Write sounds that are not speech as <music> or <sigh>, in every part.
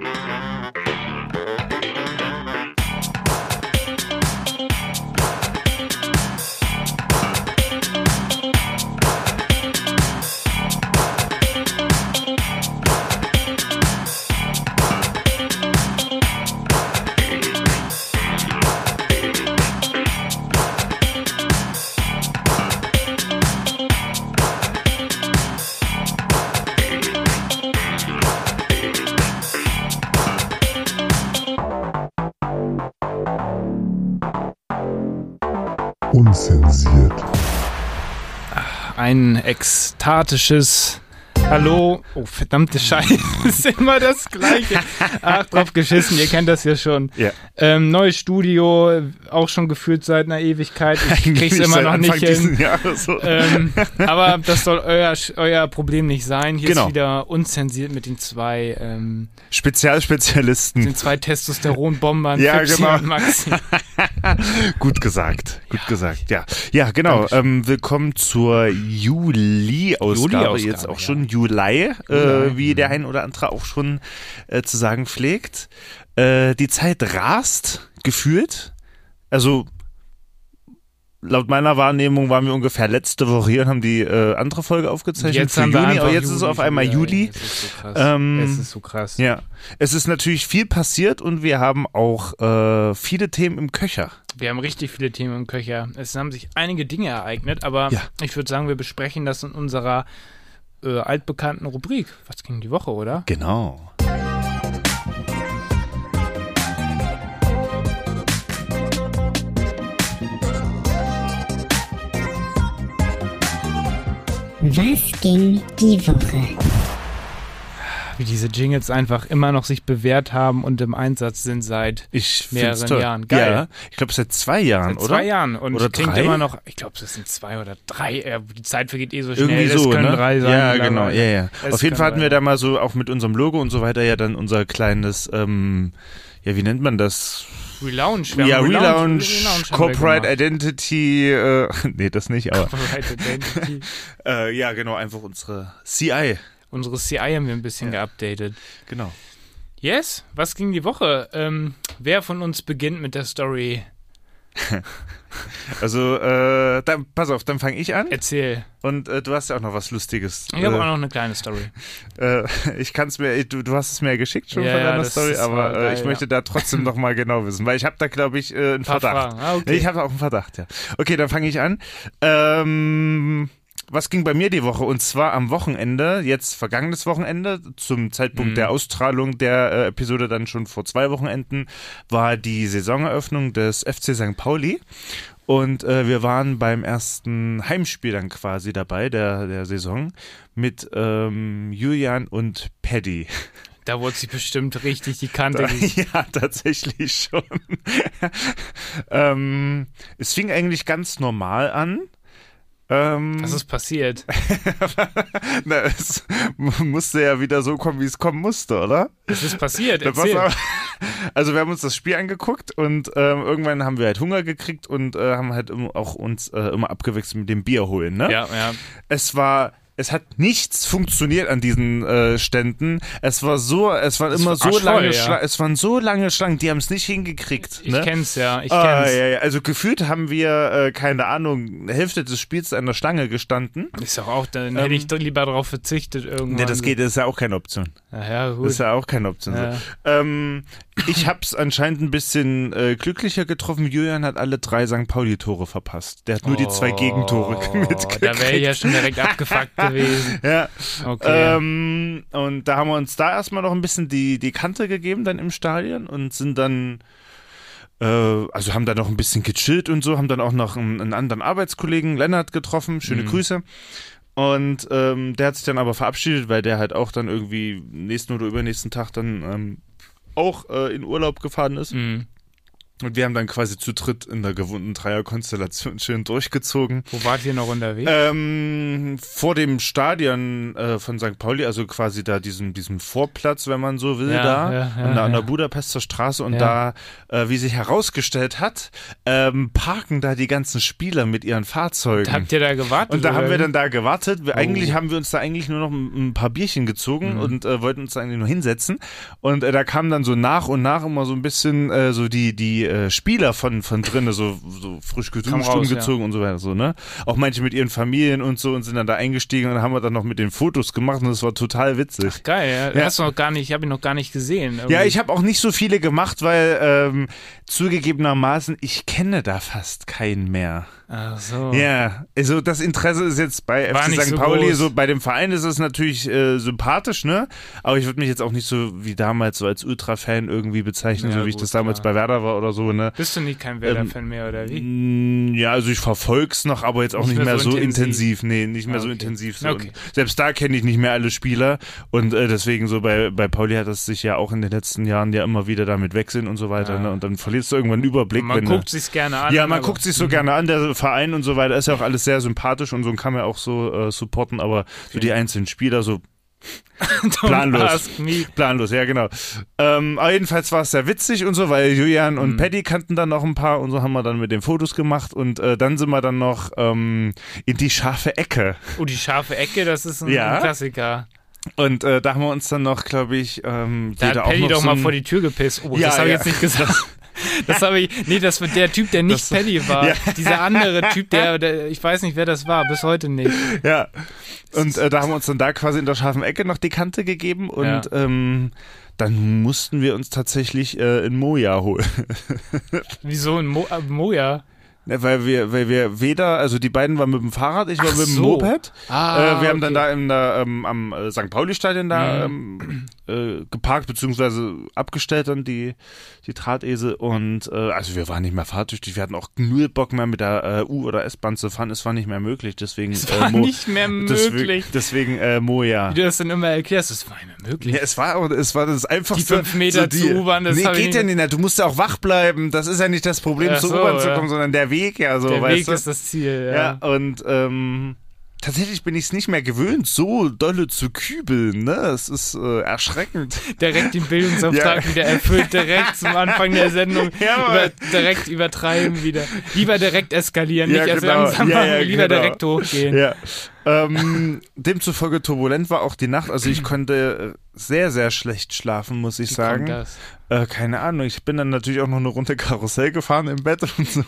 Unzensiert. Ein ekstatisches Hallo. Oh, verdammte Scheiße. <laughs> Ist immer das Gleiche. Ach, drauf geschissen. Ihr kennt das ja schon. Ja. Ähm, neues Studio, auch schon gefühlt seit einer Ewigkeit. Ich krieg's immer noch Anfang nicht hin. Jahres. Ähm, <laughs> aber das soll euer, euer Problem nicht sein. Hier Genau. ist wieder unzensiert mit den zwei, ähm, Spezialspezialisten. den zwei Testosteronbombern, Ja, Pepsi genau. und Maxi. <laughs> Gut gesagt, gut gesagt, ja. Ja, genau. Ähm, willkommen zur Juli-Ausgabe, Juli-Ausgabe, jetzt auch ja. schon Juli, Juli, äh, wie mhm. der ein oder andere auch schon äh, zu sagen pflegt. Äh, die Zeit rast, gefühlt. Also laut meiner Wahrnehmung waren wir ungefähr letzte Woche hier und haben die äh, andere Folge aufgezeichnet Jetzt für haben Juni, aber jetzt ist es Juli auf einmal wieder, Juli. Es ist so krass. Ähm, es ist so krass. Ja, es ist natürlich viel passiert und wir haben auch äh, viele Themen im Köcher. Wir haben richtig viele Themen im Köcher. Es haben sich einige Dinge ereignet, aber Ja. ich würde sagen, wir besprechen das in unserer äh, altbekannten Rubrik. Was ging die Woche, oder? Genau. Was ging die Woche? Wie diese Jingles einfach immer noch sich bewährt haben und im Einsatz sind seit Ich Mehreren toll. Jahren. Geil. Ja, ich glaube seit zwei Jahren, seit oder? zwei Jahren und Oder klingt drei? immer noch, ich glaube, das sind zwei oder drei. Äh, die Zeit vergeht eh so schnell. Irgendwie das so, können ne? drei sein. ja, genau, ja, ja. Es Auf jeden Fall hatten wir da mal so auch mit unserem Logo und so weiter ja dann unser kleines, ähm, ja, wie nennt man das? Relaunch. wir ja, Relaunch, Relaunch Corporate. Identity, äh, <laughs> nee, das nicht, aber Corporate Identity. <laughs> äh, ja, genau, einfach unsere CI. Unsere CI haben wir ein bisschen geupdatet. Genau. Yes, was ging die Woche? Ähm, wer von uns beginnt mit der Story? <laughs> Also, äh, dann, pass auf, dann fange ich an Erzähl. und äh, du hast ja auch noch was Lustiges. Ich habe äh, auch noch eine kleine Story. <laughs> Äh, ich kann es mir, du, du hast es mir ja geschickt schon Ja, von ja, deiner das Story, ist aber äh, geil, ich ja. möchte da trotzdem noch mal genau wissen, weil ich habe da, glaube ich, äh, einen Verdacht. Ah, okay. Nee, ich habe auch einen Verdacht, ja. Okay, dann fange ich an. Ähm, was ging bei mir die Woche? Und zwar am Wochenende, jetzt vergangenes Wochenende, zum Zeitpunkt Mhm. der Ausstrahlung der äh, Episode dann schon vor zwei Wochenenden, war die Saisoneröffnung des FC St. Pauli. Und äh, wir waren beim ersten Heimspiel dann quasi dabei, der, der Saison, mit ähm, Julian und Paddy. Da wurde sich bestimmt richtig die Kante. ge- <laughs> Ja, tatsächlich schon. <laughs> ähm, es fing eigentlich ganz normal an. Ähm, Was ist passiert? <laughs> na, es musste ja wieder so kommen, wie es kommen musste, oder? Es ist passiert. Erzähl. <laughs> Also wir haben uns das Spiel angeguckt und ähm, irgendwann haben wir halt Hunger gekriegt und äh, haben halt auch uns äh, immer abgewechselt mit dem Bier holen. Ne? Ja, ja. Es war es hat nichts funktioniert an diesen äh, Ständen. Es war so, es waren immer war so arschvoll, lange ja. Schlangen, es waren so lange Schlangen, die haben es nicht hingekriegt. Ich ne? kenn's ja. Ich Ah, kenn's. ja, ja. Also gefühlt haben wir, äh, keine Ahnung, Hälfte des Spiels an der Schlange gestanden. Ist doch auch, dann hätte ich doch lieber darauf verzichtet irgendwann. Ähm, Nee, das geht, das ist ja auch keine Option. Ja, ja, Das gut. ist ja auch keine Option. Ja. So. Ähm, ich hab's anscheinend ein bisschen äh, glücklicher getroffen. Julian hat alle drei St. Pauli-Tore verpasst. Der hat nur die zwei Gegentore Oh, <laughs> mitgekriegt. Da wäre ich ja schon direkt abgefuckt gewesen. <laughs> Ja, Okay. ähm, und da haben wir uns da erstmal noch ein bisschen die, die Kante gegeben dann im Stadion und sind dann, äh, also haben da noch ein bisschen gechillt und so, haben dann auch noch einen, einen anderen Arbeitskollegen, Lennart, getroffen, schöne Mhm. Grüße. Und ähm, der hat sich dann aber verabschiedet, weil der halt auch dann irgendwie nächsten oder übernächsten Tag dann ähm, auch äh, in Urlaub gefahren ist. Mhm. Und wir haben dann quasi zu dritt in der gewohnten Dreierkonstellation schön durchgezogen. Wo wart ihr noch unterwegs? Ähm, vor dem Stadion äh, von St. Pauli, also quasi da diesen, diesen Vorplatz, wenn man so will, Ja, da ja, ja, an, der, an der. Budapester Straße und da, äh, wie sich herausgestellt hat, ähm, parken da die ganzen Spieler mit ihren Fahrzeugen. Habt ihr da gewartet? Und da haben wir dann da gewartet. Wir, Eigentlich Oh. haben wir uns da eigentlich nur noch ein, ein paar Bierchen gezogen Mhm. und äh, wollten uns da eigentlich nur hinsetzen. Und äh, da kamen dann so nach und nach immer so ein bisschen äh, so die die äh, Spieler von von drinnen, so, so frisch geduscht, raus, umgezogen und so weiter. So, ne? Auch manche mit ihren Familien und so und sind dann da eingestiegen und haben wir dann noch mit den Fotos gemacht und das war total witzig. Geil, ja. Ja. Hast du noch gar nicht, ich habe ihn noch gar nicht gesehen. Ja, irgendwie. ich habe auch nicht so viele gemacht, weil ähm, zugegebenermaßen, ich kenne da fast keinen mehr. Ach so. Ja, also das Interesse ist jetzt bei War FC nicht St. so Pauli, groß. so bei dem Verein ist es natürlich äh, sympathisch, ne? Aber ich würde mich jetzt auch nicht so wie damals so als Ultra-Fan irgendwie bezeichnen, Ja, so wie ich gut, das damals klar. bei Werder war oder so, ne? Bist du nicht kein Werder-Fan mehr, oder wie? Mm, Ja, also ich verfolg's noch, aber jetzt auch nicht, mehr, so intensiv. Nee, nicht mehr Ah, so okay. intensiv. So. Okay. Und selbst da kenne ich nicht mehr alle Spieler und äh, deswegen so bei, bei Pauli hat das sich ja auch in den letzten Jahren ja immer wieder damit wechseln und so weiter. Ja. Ne? Und dann verlierst du irgendwann einen Überblick. Man wenn guckt du, sich's gerne an. ja, man guckt sich so gerne an, der Verein und so weiter, ist ja auch alles sehr sympathisch und so kann man auch so äh, supporten, aber so die einzelnen Spieler so <laughs> planlos. planlos, ja genau. Ähm, aber jedenfalls war es sehr witzig und so, weil Julian und Mhm. Paddy kannten dann noch ein paar und so haben wir dann mit den Fotos gemacht und äh, dann sind wir dann noch ähm, in die scharfe Ecke Oh, die scharfe Ecke, das ist ein, Ja. ein Klassiker. und äh, da haben wir uns dann noch, glaube ich, ähm, Da jeder hat Paddy auch noch doch so mal vor die Tür gepisst. Oh, Ja, das habe ich ja. jetzt nicht gesagt. <laughs> Das habe ich. Nee, das war der Typ, der nicht Das- Paddy war. Ja. Dieser andere Typ, der, der. Ich weiß nicht, wer das war, bis heute nicht. Ja. Und äh, da haben wir uns dann da quasi in der scharfen Ecke noch die Kante gegeben und Ja. ähm, dann mussten wir uns tatsächlich äh, in Moja holen. <laughs> Wieso ein Mo äh, Moja? Ne, weil wir, weil wir weder, also die beiden waren mit dem Fahrrad, ich war Ach mit dem so. Moped. Ah, äh, wir haben dann okay. da im, da, ähm, am äh, St. Pauli-Stadion da Mhm. ähm, äh, geparkt, beziehungsweise abgestellt dann die, die Drahtesel und äh, also wir waren nicht mehr fahrtüchtig, wir hatten auch null Bock mehr mit der äh, U- oder S-Bahn zu fahren, es war nicht mehr möglich, deswegen Es war äh, Mo, nicht mehr <laughs> deswegen, möglich. deswegen äh, Moja. Wie du das dann immer erklärst, das war nicht möglich. Ja, es war auch, es war das einfachste. Die fünf Meter zur U-Bahn, das Nee, geht ja nicht- nicht. Du musst ja auch wach bleiben. Das ist ja nicht das Problem, Ach zur so, U-Bahn zu ja. kommen, sondern der Weg ja so, Der weißt Weg du? ist das Ziel, ja. Ja, und ähm, tatsächlich bin ich es nicht mehr gewöhnt, so dolle zu kübeln. Ne? Es ist äh, erschreckend. Direkt den Bildungsauftrag Ja. wieder erfüllt, direkt zum Anfang der Sendung. <laughs> Ja, über, direkt übertreiben wieder. Lieber direkt eskalieren, nicht erst langsam Ja, machen, ja, lieber genau. direkt hochgehen. Ja. Ähm, demzufolge turbulent war auch die Nacht. Also ich <clears throat> konnte sehr, sehr schlecht schlafen, muss ich Wie sagen. das? Äh, keine Ahnung. Ich bin dann natürlich auch noch eine Runde Karussell gefahren im Bett <laughs> und so.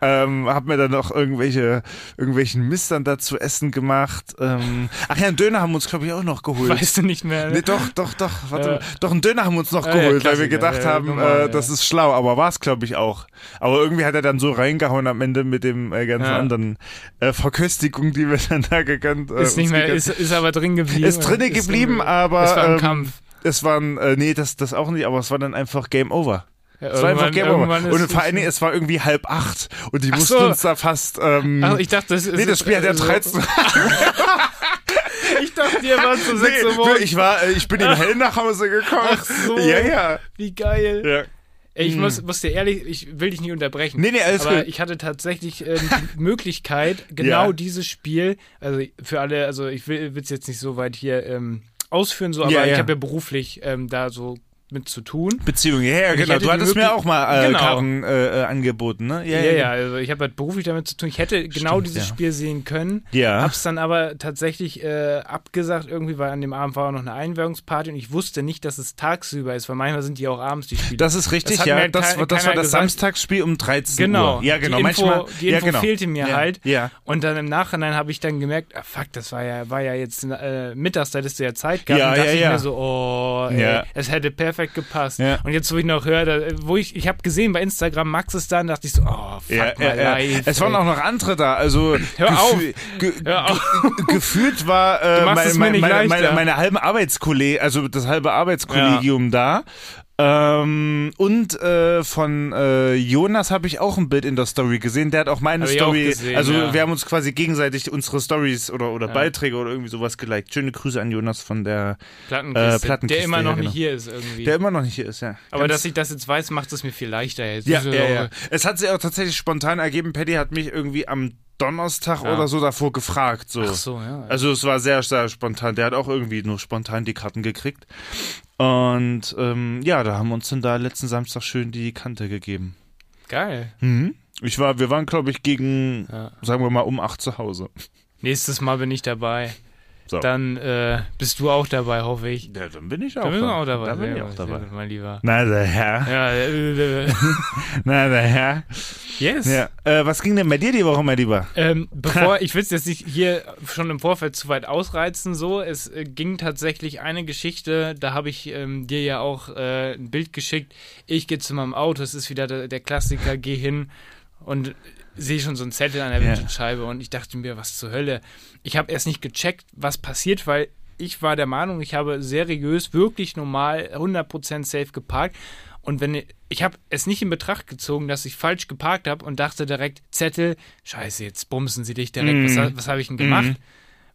ähm, hab mir dann noch irgendwelche, irgendwelchen Mist dann da zu essen gemacht. Ähm, ach ja, einen Döner haben wir uns, glaube ich, auch noch geholt. Weißt du nicht mehr. Nee, doch, doch, doch, warte, Ja. doch, einen Döner haben wir uns noch Ah, ja, geholt, weil wir gedacht ja, haben, normal, äh, ja. das ist schlau, aber war es, glaube ich, auch. Aber irgendwie hat er dann so reingehauen am Ende mit dem äh, ganzen Ja. anderen äh, Verköstigung, die wir dann da gegönnt äh, ist nicht mehr, gegönnt- ist, ist aber drin geblieben. ist Ist geblieben, drin- aber Es war ein ähm, Kampf. Es waren, äh, nee, das, das auch nicht, aber es war dann einfach Game Over. Ja, Es war einfach Game Over. Und vor allen Dingen, es- war irgendwie halb acht und die Ach mussten so. uns da fast, ähm, Ach, ich dachte, das ist. nee, das Spiel hat ja so- <laughs> 13 Ich dachte, ihr wart so sechs Uhr nee, morgens. ich war, äh, ich bin im Hell nach Hause gekommen. Ach so. Ja, ja. Wie geil. ja. Ich muss, muss dir ehrlich, ich will dich nicht unterbrechen. Nee, nee, alles aber gut. ich hatte tatsächlich ähm, die <laughs> Möglichkeit, genau Ja. dieses Spiel, also für alle, also ich will es jetzt nicht so weit hier ähm, ausführen, so, aber Ja, ich habe ja beruflich ähm, da so mit zu tun. Beziehung, ja, ja, genau. Du hattest mir auch mal äh, Genau. Karten äh, äh, angeboten, ne? Ja, ja, also ich habe halt beruflich damit zu tun. Ich hätte genau Stimmt, dieses ja. Spiel sehen können. Ja. Hab's dann aber tatsächlich äh, abgesagt irgendwie, weil an dem Abend war auch noch eine Einweihungsparty und ich wusste nicht, dass es tagsüber ist, weil manchmal sind die auch abends die Spiele. Das ist richtig, Das ja. halt Das, war- das war das gesagt. Samstagsspiel um 13 Genau. Uhr. Ja, genau. Die Info, Manchmal. die Info ja, genau. fehlte mir ja, halt. Ja. Und dann im Nachhinein habe ich dann gemerkt, ah fuck, das war ja, war ja jetzt äh, mittags, da hättest du ja Zeit gehabt. Ja, und dachte ja, ich ja. mir so, oh, ey, Ja. es hätte perfekt gepasst. Ja. Und jetzt, wo ich noch höre, wo ich, ich habe gesehen bei Instagram, Max ist da, und dachte ich so, oh, fuck Ja, ja, live. Es waren auch noch andere da. Also <clears throat> Hör auf. Ge Hör auf. ge gefühlt war äh, Du machst meine, meine, meine halben Arbeitskollegen, also das halbe Arbeitskollegium da. Ähm, und äh, von äh, Jonas habe ich auch ein Bild in der Story gesehen. Der hat auch meine Hab ich auch Story. gesehen, also ja. wir haben uns quasi gegenseitig unsere Stories oder, oder Ja. Beiträge oder irgendwie sowas geliked. Schöne Grüße an Jonas von der, Plattenkiste, Äh, Plattenkiste, der immer noch ja, nicht genau. hier ist irgendwie. der immer noch nicht hier ist, ja. Aber Ganz- dass ich das jetzt weiß, macht es mir viel leichter jetzt. ja, ja, ja. Es hat sich auch tatsächlich spontan ergeben. Paddy hat mich irgendwie am Donnerstag Ja. oder so davor gefragt. So. Ach so, ja. Also es war sehr, sehr spontan. Der hat auch irgendwie nur spontan die Karten gekriegt. Und ähm, ja, da haben wir uns dann da letzten Samstag schön die Kante gegeben. Geil. Mhm. Ich war, wir waren, glaube ich, gegen, Ja. sagen wir mal, um acht zu Hause. Nächstes Mal bin ich dabei. So. Dann äh, bist du auch dabei, hoffe ich. Ja, dann bin ich auch, Dann da. auch dabei. Da bin ich auch dabei. Mein Lieber. Na, der Herr. Ja, äh, äh, <laughs> Na, der Herr. yes. Ja. Äh, was ging denn bei dir die Woche, mein Lieber? Ähm, <laughs> bevor, ich will es jetzt nicht hier schon im Vorfeld zu weit ausreizen, so, es äh, ging tatsächlich eine Geschichte, da habe ich ähm, dir ja auch äh, ein Bild geschickt. Ich gehe zu meinem Auto, es ist wieder der, der Klassiker, gehe hin und sehe schon so einen Zettel an der Ja. Windschutzscheibe und ich dachte mir, was zur Hölle. Ich habe erst nicht gecheckt, was passiert, weil ich war der Meinung, ich habe seriös, wirklich normal, 100% safe geparkt. Und wenn ich habe es nicht in Betracht gezogen, dass ich falsch geparkt habe und dachte direkt, Zettel, scheiße, jetzt bumsen sie dich direkt, was, ha- was habe ich denn gemacht?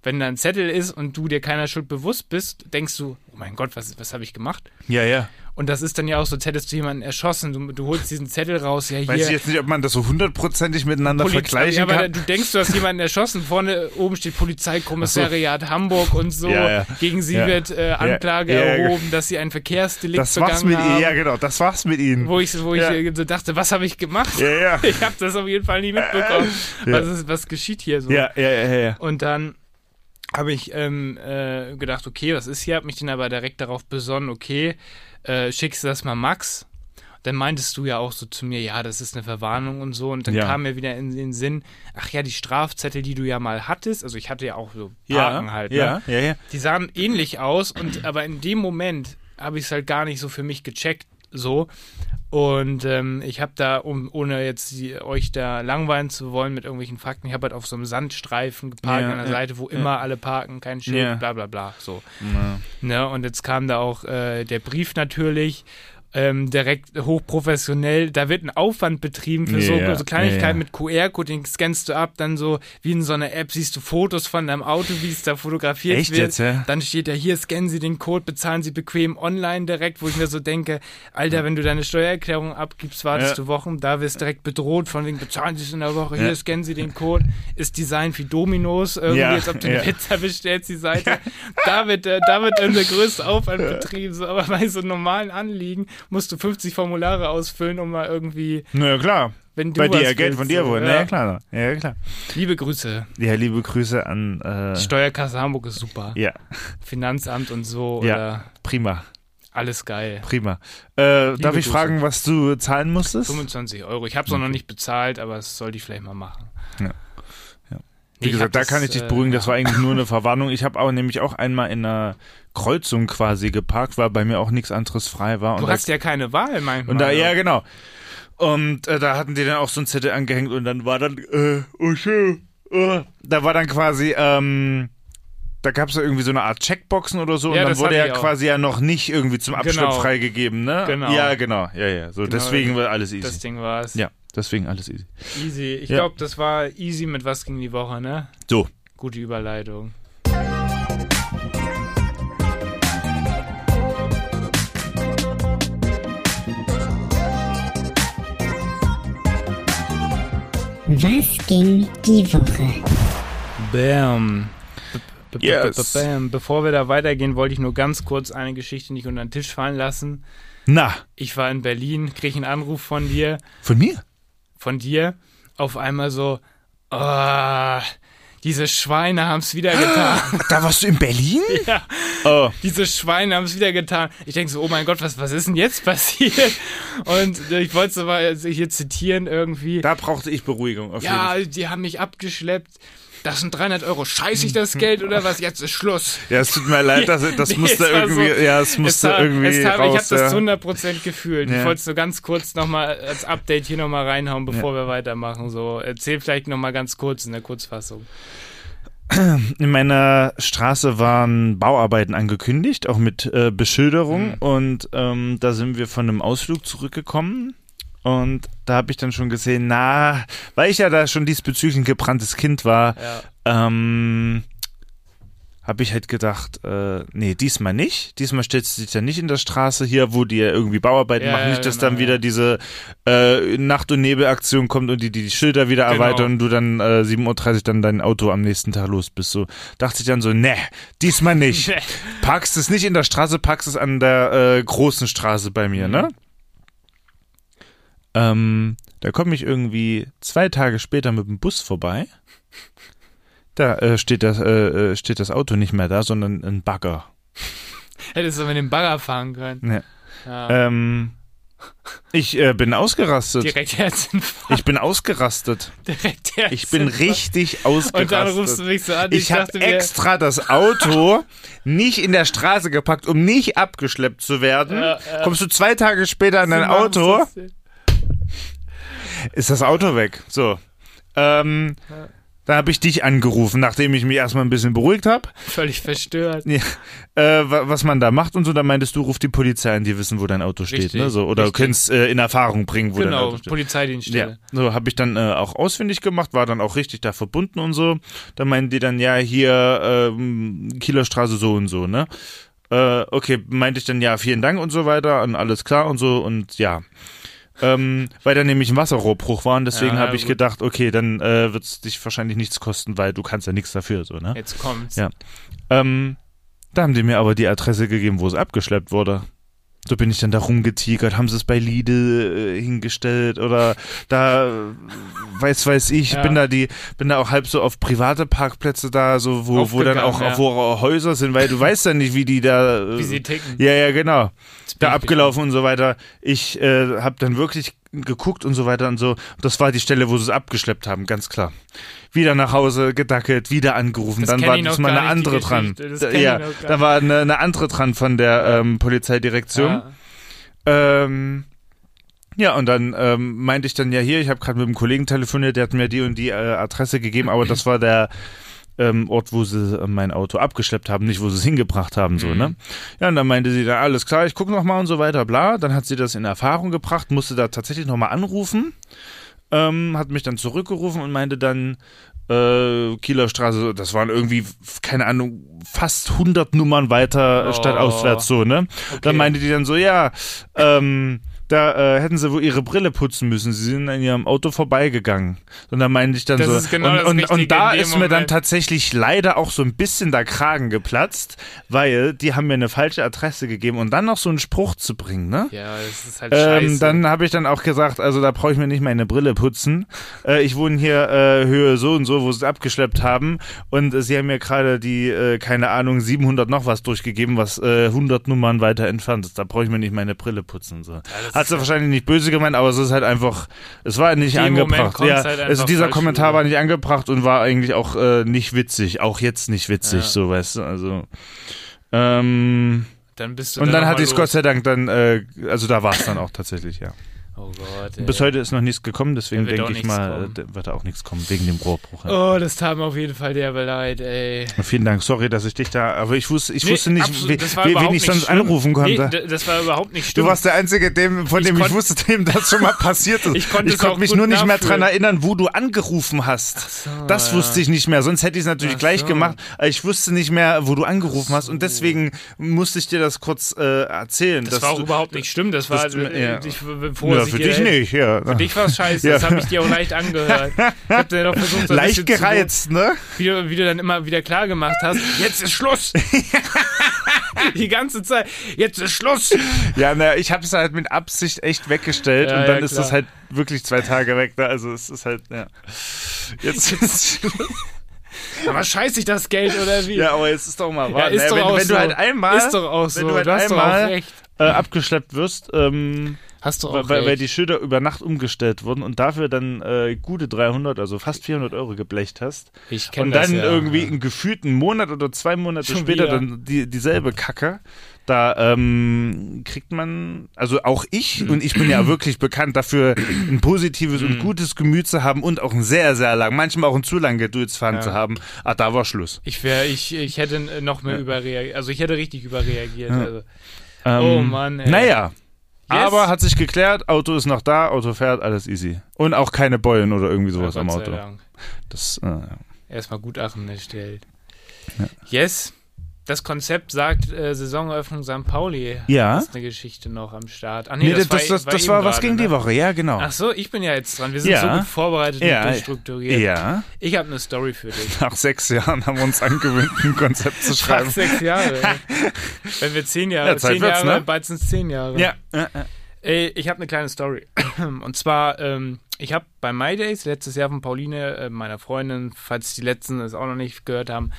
Wenn da ein Zettel ist und du dir keiner Schuld bewusst bist, denkst du, oh mein Gott, was, was habe ich gemacht? Ja, ja. Und das ist dann ja auch so, als hättest du jemanden erschossen, du, du holst diesen Zettel raus, ja hier. Weiß ich jetzt nicht, ob man das so hundertprozentig miteinander Poliz- vergleichen ja, aber kann. du denkst, du hast jemanden erschossen. Vorne oben steht Polizeikommissariat Hamburg und so. Ja, ja. Gegen sie wird äh, Anklage erhoben, dass sie ein Verkehrsdelikt Das war's begangen mit haben. ihnen. Ja, genau, das war's mit ihnen. Wo ich, wo ich so dachte, was habe ich gemacht? Ja, ja. <laughs> Ich habe das auf jeden Fall nie mitbekommen. <laughs> Was, ist, was geschieht hier so? Ja, ja, ja, ja. Und dann habe ich ähm, äh, gedacht, okay, was ist hier? Hab mich dann aber direkt darauf besonnen, okay, äh, schickst du das mal Max? Dann meintest du ja auch so zu mir, ja, das ist eine Verwarnung und so. Und dann Ja. kam mir wieder in den Sinn, ach ja, die Strafzettel, die du ja mal hattest, also ich hatte ja auch so Ja, Parken halt, ne? ja, ja, ja. die sahen ähnlich aus und aber in dem Moment habe ich es halt gar nicht so für mich gecheckt so und ähm, ich habe da um ohne jetzt die, euch da langweilen zu wollen mit irgendwelchen Fakten ich habe halt auf so einem Sandstreifen geparkt Ja, an der ja, Seite wo ja. immer alle parken kein Schild Ja. bla bla bla so ne und jetzt kam da auch äh, der Brief natürlich ähm, direkt hochprofessionell, da wird ein Aufwand betrieben für so, Ja, so Kleinigkeiten ja, ja. mit QR-Code, den scannst du ab, dann so wie in so einer App siehst du Fotos von deinem Auto, wie es da fotografiert Echt wird. jetzt, ja? Dann steht da hier, scannen Sie den Code, bezahlen Sie bequem online direkt, wo ich mir so denke, Alter, wenn du deine Steuererklärung abgibst, wartest Ja. du Wochen, da wirst du direkt bedroht von wegen, bezahlen Sie es in der Woche, Ja. hier scannen Sie den Code, ist Design wie Dominos, irgendwie, Ja, als ob du eine ja. Pizza bestellst, die Seite. Da wird, äh, da wird dann der <laughs> größte Aufwand betrieben, so, aber bei so normalen Anliegen musst du 50 Formulare ausfüllen, um mal irgendwie, Na ja, klar. wenn du Bei dir, Geld willst, von dir wohl. ja. Ja, klar. Ja, ja, klar. Liebe Grüße. Ja, liebe Grüße an. Äh, Die Steuerkasse Hamburg ist super. ja, Finanzamt und so Ja. prima, alles geil. prima. Äh, darf ich Grüße. fragen, was du zahlen musstest? 25 Euro. Ich habe es auch noch nicht bezahlt, aber das sollte ich vielleicht mal machen. Ja. Ja. Wie gesagt, da kann ich dich äh, beruhigen, das ja. war eigentlich nur eine <laughs> Verwarnung. Ich habe auch nämlich auch einmal in einer Kreuzung quasi geparkt, weil bei mir auch nichts anderes frei war. Du hast ja keine Wahl manchmal. Und da, ja, genau. Und äh, da hatten die dann auch so ein Zettel angehängt und dann war dann, äh, oh schön, äh, da war dann quasi, ähm, da gab es ja irgendwie so eine Art Checkboxen oder so Ja, und dann wurde ja quasi ja noch nicht irgendwie zum Abschlepp Genau. freigegeben, ne? Genau. Ja, genau, ja, ja. So, Genau, deswegen war alles easy. Das Ding war's. ja, deswegen alles easy. Easy. Ich Ja. glaube, das war easy mit was ging die Woche, ne? So, Gute Überleitung. Was ging die Woche? Bam. B- b- Yes. Bam. Bevor wir da weitergehen, wollte ich nur ganz kurz eine Geschichte nicht unter den Tisch fallen lassen. na, Ich war in Berlin, kriege einen Anruf von dir, von mir? von dir, auf einmal so, ah, diese Schweine haben es wieder getan. <gasps> Da warst du in Berlin? <laughs> ja, Oh, diese Schweine haben es wieder getan. Ich denke so, oh mein Gott, was, was ist denn jetzt passiert? Und ich wollte es mal hier zitieren irgendwie. da brauchte ich Beruhigung. Auf Ja, jeden die haben mich abgeschleppt. Das sind 300 Euro. Scheiße ich das Geld oder was? Jetzt ist Schluss. Ja, es tut mir leid, das, das <laughs> Nee, musste es irgendwie, so- ja, es musste tat- irgendwie es raus. ich habe das ja. zu 100% gefühlt. Ich Ja. wollte es so ganz kurz nochmal als Update hier nochmal reinhauen, bevor wir weitermachen. So, erzähl vielleicht nochmal ganz kurz in der Kurzfassung. in meiner Straße waren Bauarbeiten angekündigt, auch mit äh, Beschilderung. Mhm. Und ähm, da sind wir von einem Ausflug zurückgekommen. Und da habe ich dann schon gesehen, na, weil ich ja da schon diesbezüglich ein gebranntes Kind war, Ja. ähm, habe ich halt gedacht, äh, nee, diesmal nicht. Diesmal stellst du dich dann nicht in der Straße hier, wo die ja irgendwie Bauarbeiten Ja, machen. ja, Nicht, dass genau, dann wieder ja. diese äh, Nacht- und Nebelaktion kommt und die die Schilder wieder Genau. erweitern und du dann äh, 7.30 Uhr dann dein Auto am nächsten Tag los bist. So dachte ich dann so, nee, diesmal nicht. <laughs> Nee. Parkst es nicht in der Straße, parkst es an der äh, großen Straße bei mir, Mhm. ne? Ähm, da komme ich irgendwie zwei Tage später mit dem Bus vorbei. Da äh, steht, das, äh, äh, steht das Auto nicht mehr da, sondern ein Bagger. <laughs> Hättest du mit dem Bagger fahren können. Ja. Ja. Ähm, ich äh, bin ausgerastet. Direkt Herzinfarkt. Ich bin ausgerastet. Direkt Herzinfarkt. Ich bin richtig ausgerastet. Und dann rufst du mich so an. ich habe dachte mir, extra das Auto <laughs> nicht in der Straße gepackt, um nicht abgeschleppt zu werden. Ja, ja. Kommst du zwei Tage später an dein Auto. Ist das Auto weg. So. Ähm, Ja. da habe ich dich angerufen, nachdem ich mich erstmal ein bisschen beruhigt habe. Völlig verstört. Ja, äh, wa- was man da macht und so, da meintest du, ruf die Polizei an, die wissen, wo dein Auto steht, Richtig, ne? So, oder richtig. du kannst äh, in Erfahrung bringen, wo dein Genau, Auto steht. Ja, Polizeidienststelle. so habe ich dann äh, auch ausfindig gemacht, war dann auch richtig da verbunden und so. Da meinten die dann, ja, hier ähm, Kieler Straße so und so, ne? Äh, okay, meinte ich dann, ja, vielen Dank und so weiter und alles klar und so und ja. Ähm, weil da nämlich ein Wasserrohrbruch war und deswegen Ja, habe ich gut. gedacht, okay, dann äh, wird es dich wahrscheinlich nichts kosten, weil du kannst ja nichts dafür, so, ne? Jetzt kommt's. Ja. Ähm, da haben die mir aber die Adresse gegeben, wo es abgeschleppt wurde. So bin ich dann da rumgetigert, haben sie es bei Lidl äh, hingestellt oder da weiß weiß ich, Ja. bin da die bin da auch halb so auf private Parkplätze da, so wo wo dann auch ja. wo Häuser sind, weil du <laughs> weißt ja nicht, wie die da äh, Wie sie ticken. ja, ja, genau. Da abgelaufen und so weiter. Ich äh, habe dann wirklich geguckt und so weiter und so. Das war die Stelle, wo sie es abgeschleppt haben, ganz klar. Wieder nach Hause gedackelt, wieder angerufen. Das dann war diesmal eine andere dran. Ja, noch gar da war eine, eine andere dran von der ähm, Polizeidirektion. Ja. Ähm, ja, und dann ähm, meinte ich dann ja hier, ich habe gerade mit einem Kollegen telefoniert, der hat mir die und die äh, Adresse gegeben, aber das war der ähm, Ort, wo sie äh, mein Auto abgeschleppt haben, nicht wo sie es hingebracht haben, so, Mhm. ne? Ja, und dann meinte sie dann, alles klar, ich gucke nochmal und so weiter, bla. Dann hat sie das in Erfahrung gebracht, musste da tatsächlich nochmal anrufen, ähm, hat mich dann zurückgerufen und meinte dann, äh, Kieler Straße, das waren irgendwie, keine Ahnung, fast 100 Nummern weiter Oh. stadtauswärts so, ne? Dann meinte die dann so, ja, ähm, da äh, hätten sie wohl ihre Brille putzen müssen. Sie sind an ihrem Auto vorbeigegangen. Und dann meinte ich dann Das so. ist genau und, das und, und da ist mir dann Moment. tatsächlich leider auch so ein bisschen der Kragen geplatzt, weil die haben mir eine falsche Adresse gegeben und dann noch so einen Spruch zu bringen, ne? Ja, das ist halt Ähm, scheiße. dann habe ich dann auch gesagt, also da brauche ich mir nicht meine Brille putzen. Äh, ich wohne hier äh, Höhe so und so, wo sie es abgeschleppt haben. Und äh, sie haben mir gerade die, äh, keine Ahnung, 700 noch was durchgegeben, was äh, 100 Nummern weiter entfernt ist. Da brauche ich mir nicht meine Brille putzen. So. das Hat sie wahrscheinlich nicht böse gemeint, aber es ist halt einfach, es war nicht angebracht. Ja, halt also dieser Kommentar rüber. war nicht angebracht und war eigentlich auch äh, nicht witzig. Auch jetzt nicht witzig, Ja. so weißt du. Also. Ähm, dann bist du und dann noch hatte ich es Gott sei Dank dann, äh, also da war es dann auch tatsächlich, ja. Oh Gott. Ey. Bis heute ist noch nichts gekommen, deswegen denke ich mal, kommen. wird da auch nichts kommen, wegen dem Rohrbruch. Ja. Oh, das tat mir auf jeden Fall derbe leid, ey. Vielen Dank, sorry, dass ich dich da, aber ich wusste, ich Nee, wusste nicht, absolut, wie, wen ich nicht sonst schlimm. anrufen konnte. Nee, das war überhaupt nicht du schlimm. warst der Einzige, dem, von Ich dem ich wusste, dem das schon mal passiert ist. Ich konnte es auch mich nur nicht mehr dran erinnern, wo du angerufen hast. so, das wusste ich nicht mehr, sonst hätte ich es natürlich Ach gleich so. gemacht. Aber ich wusste nicht mehr, wo du angerufen hast und deswegen musste ich dir das kurz äh, erzählen. Das war auch du, überhaupt nicht schlimm. Das war du- äh, ich, bevor ja, für dich nicht, ja. Für dich war es scheiße. Ja. Das habe ich dir auch leicht angehört. Ich hab dir doch versucht, so Leicht bisschen zu- gereizt, ne? wie du, wie du dann immer wieder klar gemacht hast, jetzt ist Schluss. <laughs> Die ganze Zeit, jetzt ist Schluss. Ja, naja, ich habe es halt mit Absicht echt weggestellt Ja, und dann ja, ist das halt wirklich zwei Tage weg. Ne? Also es ist halt, ja. Jetzt ist Aber scheiß ich das Geld oder wie? Ja, aber jetzt ist doch mal Ja, wahr. ist Naja, doch wenn, auch wenn so. du halt einmal, Ist doch auch wenn so. du halt du einmal äh, abgeschleppt wirst, ähm, Hast du auch weil, weil, die Schilder über Nacht umgestellt wurden und dafür dann äh, gute 300, also fast 400 Euro geblecht hast. Ich kenn Und das dann ja. irgendwie einen gefühlten Monat oder zwei Monate Schon später wieder. dann die, dieselbe Kacke. Da ähm, kriegt man, also auch ich, und ich bin ja wirklich bekannt dafür, ein positives und gutes Gemüt zu haben und auch ein sehr, sehr lang, manchmal auch ein zu lang Geduldsfaden Ja. zu haben. Ah, da war Schluss. Ich wäre, ich, ich hätte noch mehr überreagiert. Also ich hätte richtig überreagiert. Ja. Also. Ähm, Oh Mann, ey. Naja. Aber hat sich geklärt, Auto ist noch da, Auto fährt, alles easy. Und auch keine Beulen oder irgendwie sowas Ja, am Auto. Das, äh, ja. Erstmal Gutachten erstellt. Yes. Das Konzept sagt äh, Saisoneröffnung St. Pauli. Ja. Das ist eine Geschichte noch am Start. Ach nee, das, das, das, war das eben war was gegen ne? die Woche, ja, genau. Ach so, ich bin ja jetzt dran. Wir sind Ja. so gut vorbereitet Ja. und durchstrukturiert. ja. Ich habe eine Story für dich. Nach sechs Jahren haben wir uns angewöhnt, ein Konzept zu schreiben. sechs Jahre. ey. <laughs> Wenn wir zehn Jahre, Ja, zehn Jahre, ne? bald sind es zehn Jahre. Ja. ja, ich habe eine kleine Story. <clears throat> Und zwar, ähm, ich habe bei My Days letztes Jahr von Pauline, äh, meiner Freundin, falls die letzten es auch noch nicht gehört haben,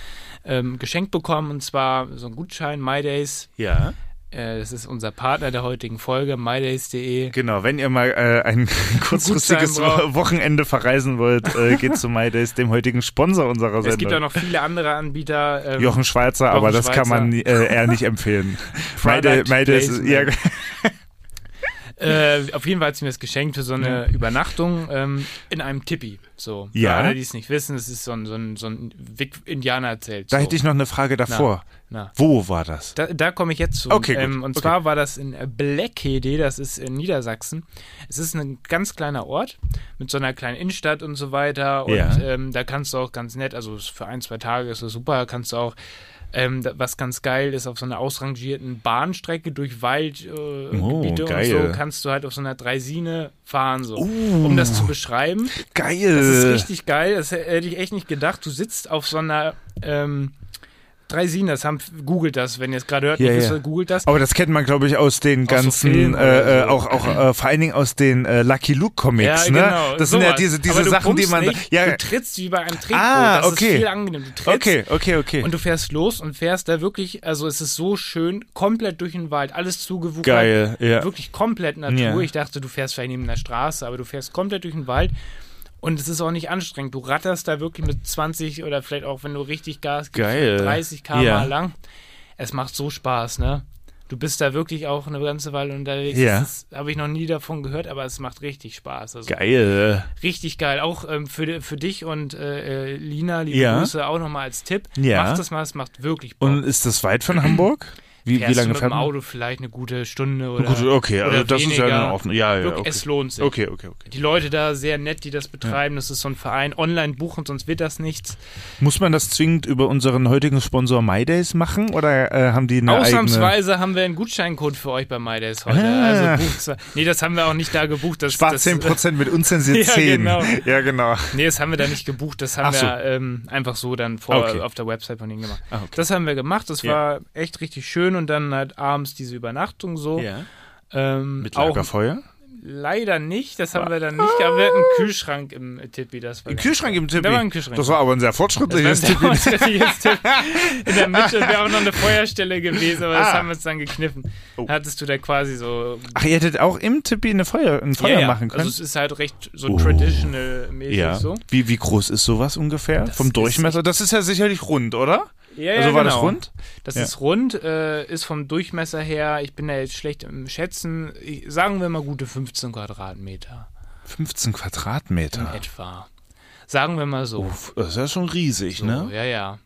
ähm, geschenkt bekommen. Und zwar so ein Gutschein, My Days. Ja. Äh, das ist unser Partner der heutigen Folge, mydays.de. Genau, wenn ihr mal äh, ein <laughs> kurzfristiges. Wochenende verreisen wollt, äh, <laughs> geht zu MyDays, dem heutigen Sponsor unserer Es gibt auch Sendung. noch viele andere Anbieter. Ähm, Jochen Schweizer, aber Jochen das kann man äh, eher nicht empfehlen. <laughs> MyDays, ja, Placement. Äh, auf jeden Fall hat sie mir das geschenkt für so eine Übernachtung ähm, in einem Tippi. So. Für Ja. alle, die es nicht wissen, es ist so ein, so ein, so ein Indianerzelt. da so. hätte ich noch eine Frage davor. Na. Wo war das? Da, da komme ich jetzt zu. Okay, gut. Ähm, und Okay. zwar war das in Blackhede, das ist in Niedersachsen. Es ist ein ganz kleiner Ort mit so einer kleinen Innenstadt und so weiter. Und Ja. ähm, da kannst du auch ganz nett, also für ein, zwei Tage ist das super, kannst du auch. Ähm, was ganz geil ist, auf so einer ausrangierten Bahnstrecke durch Waldgebiete äh, Oh, Gebiete und so kannst du halt auf so einer Dreisine fahren, so. Um das zu beschreiben. Geil. Das ist richtig geil. Das hätte ich echt nicht gedacht. Du sitzt auf so einer ähm, Dreisinen, das haben, googelt das, wenn ihr es gerade hört, Ja, nicht ja. googelt das. Aber das kennt man, glaube ich, aus den Aus so ganzen, Filmen äh, äh, so. auch, auch äh, vor allen Dingen aus den äh, Lucky Luke Comics, ja, ne? genau. Das sind ja diese, diese Sachen, die man, nicht, ja, du trittst wie bei einem Tretboot. Ah, das okay. ist viel angenehm. Du trittst okay, okay, okay. und du fährst los und fährst da wirklich, also es ist so schön, komplett durch den Wald, alles zugewuchert. Geil, ja. Wirklich komplett Natur. Ich dachte, du fährst vielleicht neben der Straße, aber du fährst komplett durch den Wald. Und es ist auch nicht anstrengend. Du ratterst da wirklich mit 20 oder vielleicht auch, wenn du richtig Gas gibst, Geil. 30 km Ja. lang. Es macht so Spaß, ne? Du bist da wirklich auch eine ganze Weile unterwegs. Ja. Das habe ich noch nie davon gehört, aber es macht richtig Spaß. Also Geil. richtig geil. Auch ähm, für, für dich und äh, äh, Lina, liebe Ja. Grüße, auch nochmal als Tipp. Ja. Mach das mal, es macht wirklich Bock. Und ist das weit von Hamburg? <clears throat> Wie, wie lange du mit fährt dem? Auto vielleicht eine gute Stunde oder, Gut, okay, also oder das ist ja weniger. in Ordnung. Ja, ja, okay. Es lohnt sich. Okay, okay, okay. Die Leute da sehr nett, die das betreiben. Das ist so ein Verein. Online buchen, sonst wird das nichts. Muss man das zwingend über unseren heutigen Sponsor MyDays machen oder äh, haben die eine eigene... Ausnahmsweise haben wir einen Gutscheincode für euch bei MyDays heute. Ah. Also bucht Nee, das haben wir auch nicht da gebucht. Das, Spart das, 10% mit unzensiert <laughs> Ja, 10. genau. Ja, genau. Nee, das haben wir da nicht gebucht. Das haben so. wir ähm, einfach so dann vor, Okay. auf der Website von denen gemacht. Ah, okay. Das haben wir gemacht. Das Ja. war echt richtig schön. Und dann halt abends diese Übernachtung so. Ja. Ähm, Mit Lagerfeuer? leider nicht. Das haben wir dann nicht. Aber wir hatten einen Kühlschrank im Tippi. Das war Kühlschrank im Tippi? Da war ein Kühlschrank. Das war aber ein sehr Das fortschrittliches Tippi. In der Mitte wäre auch noch eine <laughs> Feuerstelle gewesen, aber das Ah. haben wir uns dann gekniffen. Oh. Hattest du da quasi so. Ach, ihr hättet auch im Tippi eine Feuer, ein Feuer Ja, ja. machen können? Also es ist halt recht so Oh. traditional-mäßig ja. so. Wie, wie groß ist sowas ungefähr? Das Vom Durchmesser? Das ist ja sicherlich rund, oder? Ja, also ja, war genau. das rund? Das Ja. ist rund, äh, ist vom Durchmesser her, ich bin da jetzt schlecht im Schätzen, ich, sagen wir mal gute 15 Quadratmeter 15 in Quadratmeter. etwa. Sagen wir mal so. Uff, das ist ja schon riesig, so ne? Ja, ja.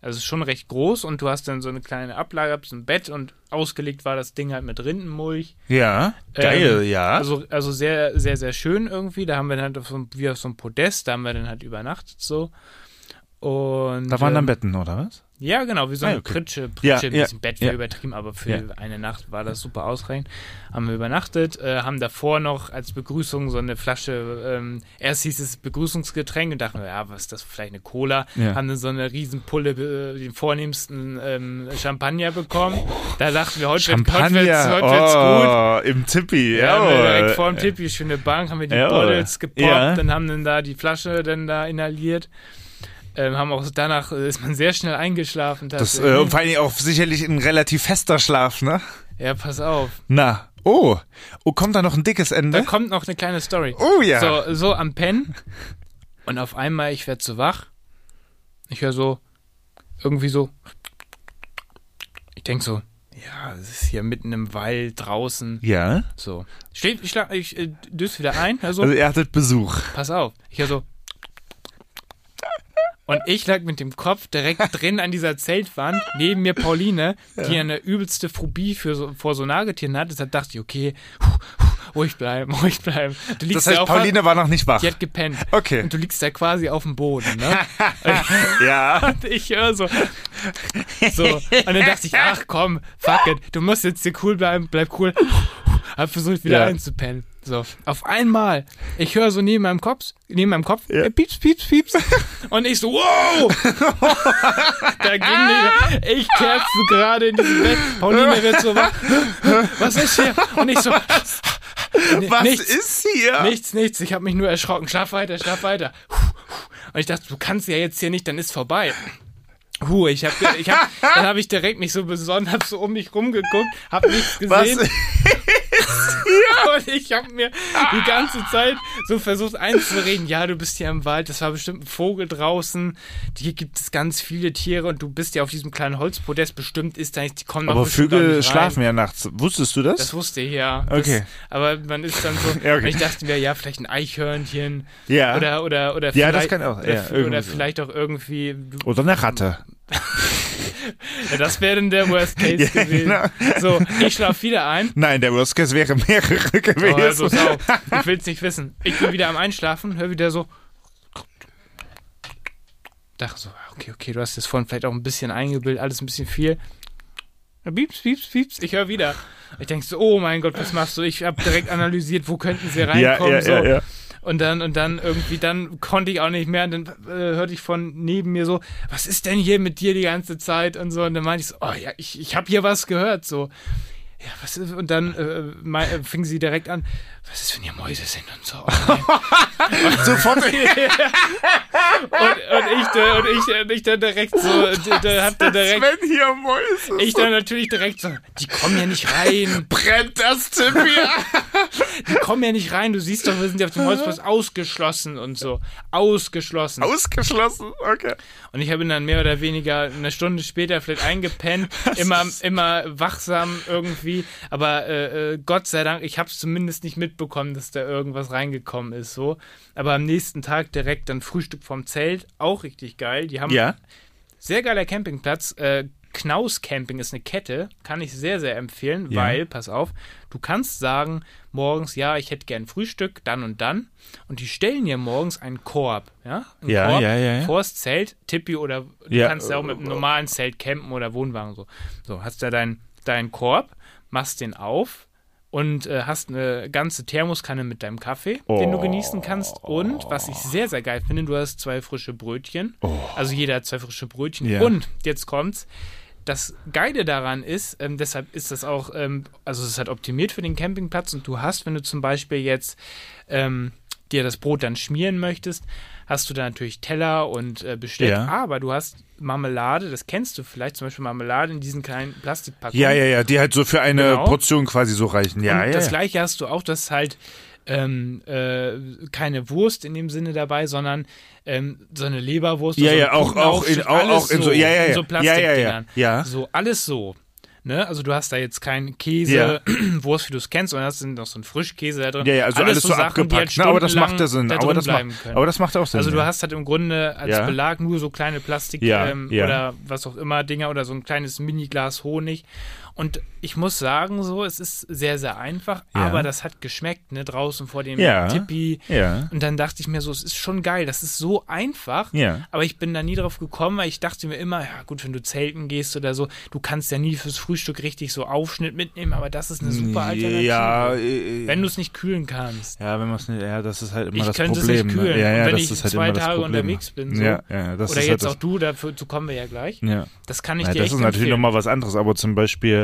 Also es ist schon recht groß und du hast dann so eine kleine Ablage, so ein Bett und ausgelegt war das Ding halt mit Rindenmulch. Ja, geil, Ähm, ja. Also, also sehr, sehr, sehr schön irgendwie. Da haben wir dann halt auf so, wie auf so einem Podest, da haben wir dann halt übernachtet so. Und, da waren dann ähm, Betten, oder was? Ja, genau, wie so Ah, eine okay. Pritsche. Ja, Pritsche, ein ja, bisschen Bett wäre ja. übertrieben, aber für Ja. eine Nacht war das super ausreichend. Haben wir übernachtet, äh, haben davor noch als Begrüßung so eine Flasche, ähm, erst hieß es Begrüßungsgetränk und dachten wir, ja, was ist das, vielleicht eine Cola. Ja. Haben dann so eine Riesenpulle, äh, den vornehmsten ähm, Champagner bekommen. Da dachten wir, heute, wird, heute, wird's, heute wird's gut. oh, im Tippi, Ja, wir direkt vor dem Tippi, schöne Bank, haben wir die. Bottles gepoppt, Ja. dann haben dann da die Flasche dann da inhaliert. Ähm, haben auch danach äh, ist man sehr schnell eingeschlafen. Das, äh, und vor allem auch sicherlich ein relativ fester Schlaf, ne? ja, pass auf. Na, Oh, oh, kommt da noch ein dickes Da Ende? kommt noch eine kleine Story. Oh ja. So, so am Pennen. Und auf einmal, ich werde so wach. Ich höre so, irgendwie so. Ich denke so, ja, es ist hier mitten im Wald draußen. Ja. So. Steht, ich, schlag- ich äh, düse wieder ein. Also, Also ihr hattet Besuch. pass auf. Ich höre so. Und ich lag mit dem Kopf direkt <laughs> drin an dieser Zeltwand, neben mir Pauline, die eine übelste Phobie für so, vor so Nagetieren hat. Deshalb dachte ich, okay, ruhig bleiben, <laughs> ruhig bleiben. Du liegst Das heißt, ja auf, Pauline war noch nicht wach. die hat gepennt. Okay. Und du liegst da quasi auf dem Boden, ne? <laughs> Ja. Und ich höre so. So. Und dann dachte ich, ach komm, fuck it. Du musst jetzt hier cool bleiben, bleib cool. Hab versucht, wieder Ja. einzupennen. So. Auf einmal, ich höre so neben meinem Kopf, neben meinem Kopf, Ja. äh, pieps, pieps, pieps. <laughs> Und ich so, wow! <laughs> da ging die, ich kerze gerade in diesem Bett. Pauline wird so wach. Was ist hier? Und ich so, Was <laughs> nichts. ist hier? Nichts, nichts. Ich habe mich nur erschrocken. Schlaf weiter, schlaf weiter. Und ich dachte, du kannst ja jetzt hier nicht, dann ist vorbei. Huh, ich hab, ich hab, <laughs> dann habe ich direkt mich so besonnen, hab so um mich rumgeguckt, hab nichts Was? gesehen. <laughs> Und ich habe mir die ganze Zeit so versucht einzureden, ja, du bist hier im Wald, das war bestimmt ein Vogel draußen, hier gibt es ganz viele Tiere und du bist ja auf diesem kleinen Holzpodest, bestimmt ist da nichts, die kommen Aber Vögel nicht schlafen ja nachts. Wusstest du das? Das wusste ich ja. Das, Okay. Aber man ist dann so, <laughs> Ja, okay. ich dachte mir, ja, vielleicht ein Eichhörnchen ja. oder oder oder Ja, vielleicht, das kann auch, oder, ja, oder so. vielleicht auch irgendwie du, Oder eine Ratte. Ja, das wäre dann der Worst Case <laughs> Ja, gewesen. genau. So, ich schlaf wieder ein. Nein, der Worst Case wäre mehrere Oh, gewesen. also, sau. Ich will's nicht wissen. Ich bin wieder am Einschlafen, höre wieder so. Dachte so, okay, okay, du hast das vorhin vielleicht auch ein bisschen eingebildet, alles ein bisschen viel. Ja, Pieps, pieps, pieps. Ich höre wieder. Ich denke so, oh mein Gott, was machst du? Ich habe direkt analysiert, wo könnten sie ja, reinkommen. ja, so. ja, ja. Und dann, und dann irgendwie, dann konnte ich auch nicht mehr. Und dann äh, hörte ich von neben mir so, was ist denn hier mit dir die ganze Zeit? Und so. Und dann meinte ich so, oh ja, ich, ich habe hier was gehört. So, ja, was ist, und dann äh, mei- äh, fing sie direkt an, was ist, wenn hier Mäuse sind und so. Nein. <laughs> Sofort. <laughs> und, und, ich, und, ich, und ich dann direkt so, da, da hab dann direkt, Wenn hier Mäuse ich dann natürlich direkt so, die kommen ja nicht rein. brennt das Zimmer. <laughs> <laughs> Die kommen ja nicht rein. Du siehst doch, wir sind ja auf dem Holzplatz <laughs> ausgeschlossen und so. Ausgeschlossen. Ausgeschlossen. Okay. Und ich habe ihn dann mehr oder weniger eine Stunde später vielleicht eingepennt, <laughs> immer, immer wachsam irgendwie. Aber äh, äh, Gott sei Dank, ich habe es zumindest nicht mitbekommen, dass da irgendwas reingekommen ist. So. Aber am nächsten Tag direkt dann Frühstück vom Zelt, auch richtig geil. Die haben Ja. sehr geiler Campingplatz. Äh, Knaus Camping ist eine Kette, kann ich sehr, sehr empfehlen, Ja. weil, pass auf, du kannst sagen, morgens, ja, ich hätte gern Frühstück, dann und dann. Und die stellen dir morgens einen Korb, ja? Einen Ja, Korb ja, ja, ja. vors Zelt, Tippi oder du Ja. kannst ja auch mit einem normalen Zelt campen oder Wohnwagen so. So, hast da deinen deinen Korb, machst den auf und äh, hast eine ganze Thermoskanne mit deinem Kaffee, den du genießen kannst. Und was ich sehr, sehr geil finde, du hast zwei frische Brötchen. Also jeder hat zwei frische Brötchen. Ja. Und jetzt kommt's. Das Geile daran ist, ähm, deshalb ist das auch, ähm, also es ist halt optimiert für den Campingplatz und du hast, wenn du zum Beispiel jetzt ähm, dir das Brot dann schmieren möchtest, hast du da natürlich Teller und äh, Besteck, Ja. aber du hast Marmelade, das kennst du vielleicht, zum Beispiel Marmelade in diesen kleinen Plastikpackungen. Ja, ja, ja, die halt so für eine Genau. Portion quasi so reichen. Ja, und ja. das gleiche hast du auch, dass halt ähm, äh, keine Wurst in dem Sinne dabei, sondern ähm, so eine Leberwurst. Ja, so ja, auch- in- auch- alles auch in so- ja, ja, ja. so Ja, ja, ja. Plastikdingern. Ja. So, alles so. Ne? Also du hast da jetzt keinen Käse, <clears throat> Wurst, wie du es kennst, sondern hast noch so einen Frischkäse da drin. Ja, ja, also alles, so, Sachen, abgepackt. ne? Aber das macht ja Sinn. da Aber das, macht, aber das macht auch Sinn. Also du hast halt im Grunde als. Belag nur so kleine Plastik ähm, oder was auch immer Dinger oder so ein kleines Mini-Glas Honig. Und ich muss sagen, so, es ist sehr, sehr einfach, Ja. aber das hat geschmeckt, ne, draußen vor dem Ja. Tippi. Ja. Und dann dachte ich mir so, es ist schon geil, das ist so einfach, Ja. aber ich bin da nie drauf gekommen, weil ich dachte mir immer, ja gut, wenn du zelten gehst oder so, du kannst ja nie fürs Frühstück richtig so Aufschnitt mitnehmen, aber das ist eine super Alternative. Ja, äh, Wenn du es nicht kühlen kannst. ja, wenn man es nicht, ja, das ist halt immer Ich das könnte es Problem. nicht kühlen. Ne? Ja, ja, wenn ich halt zwei Tage Problem. unterwegs bin, so. Ja, ja, das Oder ist jetzt halt auch das, du, dazu kommen wir ja gleich. Ja. Das kann ich Ja, dir das ist natürlich nochmal was anderes, aber zum Beispiel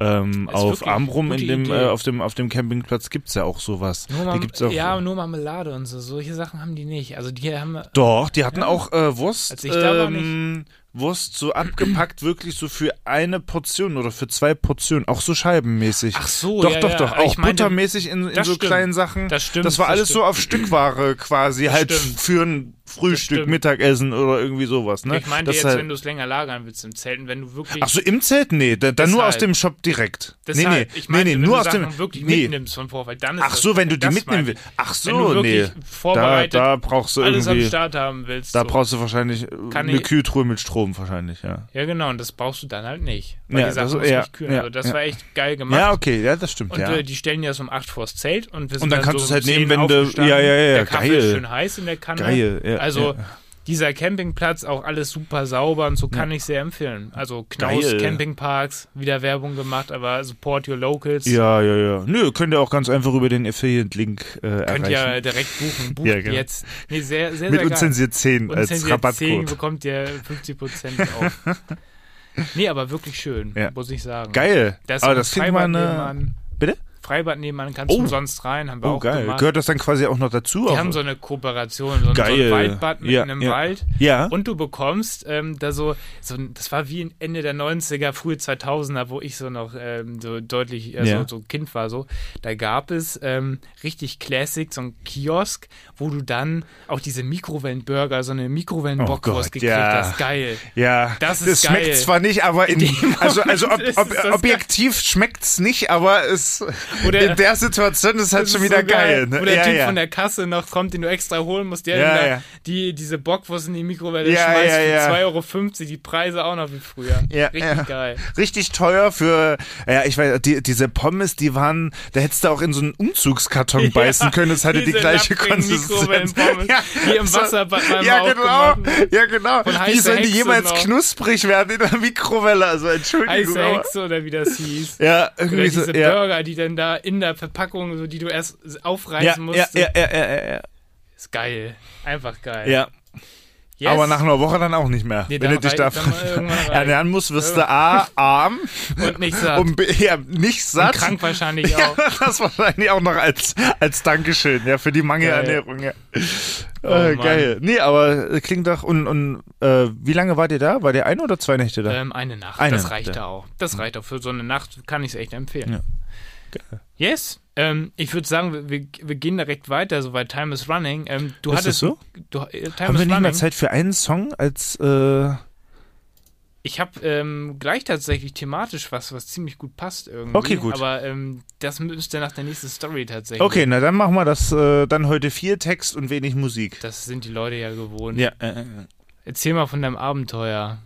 ähm, auf wirklich Amrum in dem, äh, auf dem, auf dem Campingplatz gibt's ja auch sowas. Nur gibt's auch, ja, nur Marmelade und so. Solche Sachen haben die nicht. Also die haben. Doch, die hatten auch äh, Wurst. Als ich da war, ähm, Wurst so abgepackt, wirklich so für eine Portion oder für zwei Portionen, auch so scheibenmäßig. Ach so, doch, ja, doch, ja. doch, Aber auch ich meinte- buttermäßig in, in Das so stimmt. kleinen Sachen. Das stimmt, Das war das alles so stimmt. auf Stückware quasi, halt stimmt. für ein Frühstück. Mittagessen oder irgendwie sowas. Ne? Ich meinte Das jetzt, halt- wenn du es länger lagern willst im Zelt, wenn du wirklich. Ach so, im Zelt? Nee, da, dann nur aus Deshalb. dem Shop direkt. Deshalb, nee, nee, ich meinte, nee, nee, wenn nur du aus Sachen dem. wirklich nee. mitnimmst von Vorfall, dann ist Ach das so, wenn du die das mitnehmen willst. Ach so, nee. vorbereitet Da, da brauchst du alles am irgendwie. Start haben willst. Da so. brauchst du wahrscheinlich äh, eine Kühltruhe mit Strom wahrscheinlich, ja. Ja, genau, und das brauchst du dann halt nicht. Weil Ja, die Sachen das- du ja, nicht kühlen. ja, also das ja. war echt geil gemacht. Ja, okay, ja, das stimmt, Und ja. äh, die stellen ja so um 8 vors Zelt und wir sind Und dann kannst so du's halt um 10 nehmen, wenn du- ja, ja, ja, Der Kaffee geil. ist schön heiß in der Kanne. Geil, ja, Also. Dieser Campingplatz, auch alles super sauber und so kann ich sehr empfehlen. Also Knaus Geil. Campingparks, wieder Werbung gemacht, aber support your locals. Ja, ja, ja. Nö, könnt ihr auch ganz einfach über den Affiliate-Link äh, Könnt erreichen. ihr direkt buchen. <laughs> Bucht Ja, genau. jetzt. Nee, sehr, sehr, Mit sehr unzensiert 10 als Unzensiert 10 Rabattcode. bekommt ihr 50% auf. <laughs> nee, aber wirklich schön, Ja. muss ich sagen. Geil. Da ist Aber das klingt mal Freibad eine... nebenan. Bitte? Freibad nebenan kannst Oh. du umsonst rein, haben wir Oh, auch geil. gemacht. Gehört das dann quasi auch noch dazu? Die auch? haben so eine Kooperation, so, ein- so Geil. ein Waldbad mitten Ja, im ja. Wald. Ja. Und du bekommst ähm, da so, so, das war wie Ende der 90er, frühe 2000er, wo ich so noch ähm, so deutlich, äh, Ja. so, so Kind war so. Da gab es ähm, richtig Classic, so ein Kiosk, wo du dann auch diese Mikrowellenburger, so eine Mikrowellenbockwurst Oh gekriegt hast. Geil. Ja, Das ist schmeckt geil. zwar nicht, aber in, <laughs> dem also also ob, ob, es das objektiv schmeckt's nicht, aber es Oder- in der Situation ist halt Das schon wieder so geil. ne? Wo der ja, Typ ja. von der Kasse noch kommt, den du extra holen musst, der Ja, ja. die diese Bockwurst in die Mikrowelle Ja, schmeißt ja, ja. für 2,50 Euro, die Preise auch noch wie früher. Ja, Richtig ja. geil. Richtig teuer für, ja, ich weiß, die, diese Pommes, die waren, da hättest du auch in so einen Umzugskarton <laughs> beißen können, es hatte die gleiche Konsistenz. Mikrowellenpommes, <laughs> die im so- Wasserbad mal Ja, genau, ja, genau. Wie sollen die jemals noch. knusprig werden in der Mikrowelle? Also, Entschuldigung. Heiße Hexe oder wie das hieß. Ja, Oder irgendwie so, diese ja. Burger, die dann da in der Verpackung, so die du erst aufreißen Ja, musst. ja, ja, ja, ja, ja. Ist geil. Einfach geil. ja. Yes. Aber nach einer Woche dann auch nicht mehr. Nee, wenn du dich da reicht. <laughs> ernähren musst, wirst du A, arm Und nicht satt. und B, ja, nicht Und satt. krank wahrscheinlich Ja, auch. <laughs> das wahrscheinlich auch noch als, als Dankeschön, ja, für die Mangelernährung, ja. Oh, äh, geil. Nee, aber äh, klingt doch, und, und äh, wie lange wart ihr da? War der ein oder zwei Nächte da? Ähm, eine Nacht. Eine das reicht ja. auch. Das reicht auch. Für so eine Nacht kann ich es echt empfehlen. Ja. Yes. Ähm, ich würde sagen, wir, wir, gehen direkt weiter, soweit Time is running. Ähm, du Ist hattest das so? Du, äh, Time Haben is wir nicht running. mal Zeit für einen Song als, äh, Ich habe ähm, gleich tatsächlich thematisch was, was ziemlich gut passt irgendwie. Okay, gut. Aber ähm, das müsste nach der nächsten Story tatsächlich. okay, na dann machen wir das, äh, dann heute viel Text und wenig Musik. Das sind die Leute ja gewohnt. Ja, äh, äh, Erzähl mal von deinem Abenteuer.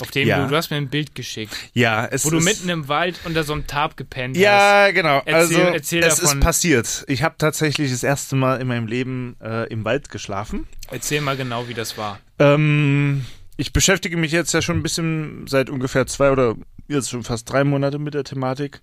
Auf dem Ja. du, du hast mir ein Bild geschickt, ja, es wo du mitten im Wald unter so einem Tarp gepennt hast. Ja, genau. Erzähl- also erzähl es davon. ist passiert. Ich habe tatsächlich das erste Mal in meinem Leben äh, im Wald geschlafen. Erzähl mal genau, wie das war. Ähm, ich beschäftige mich jetzt ja schon ein bisschen seit ungefähr zwei oder jetzt schon fast drei Monate mit der Thematik.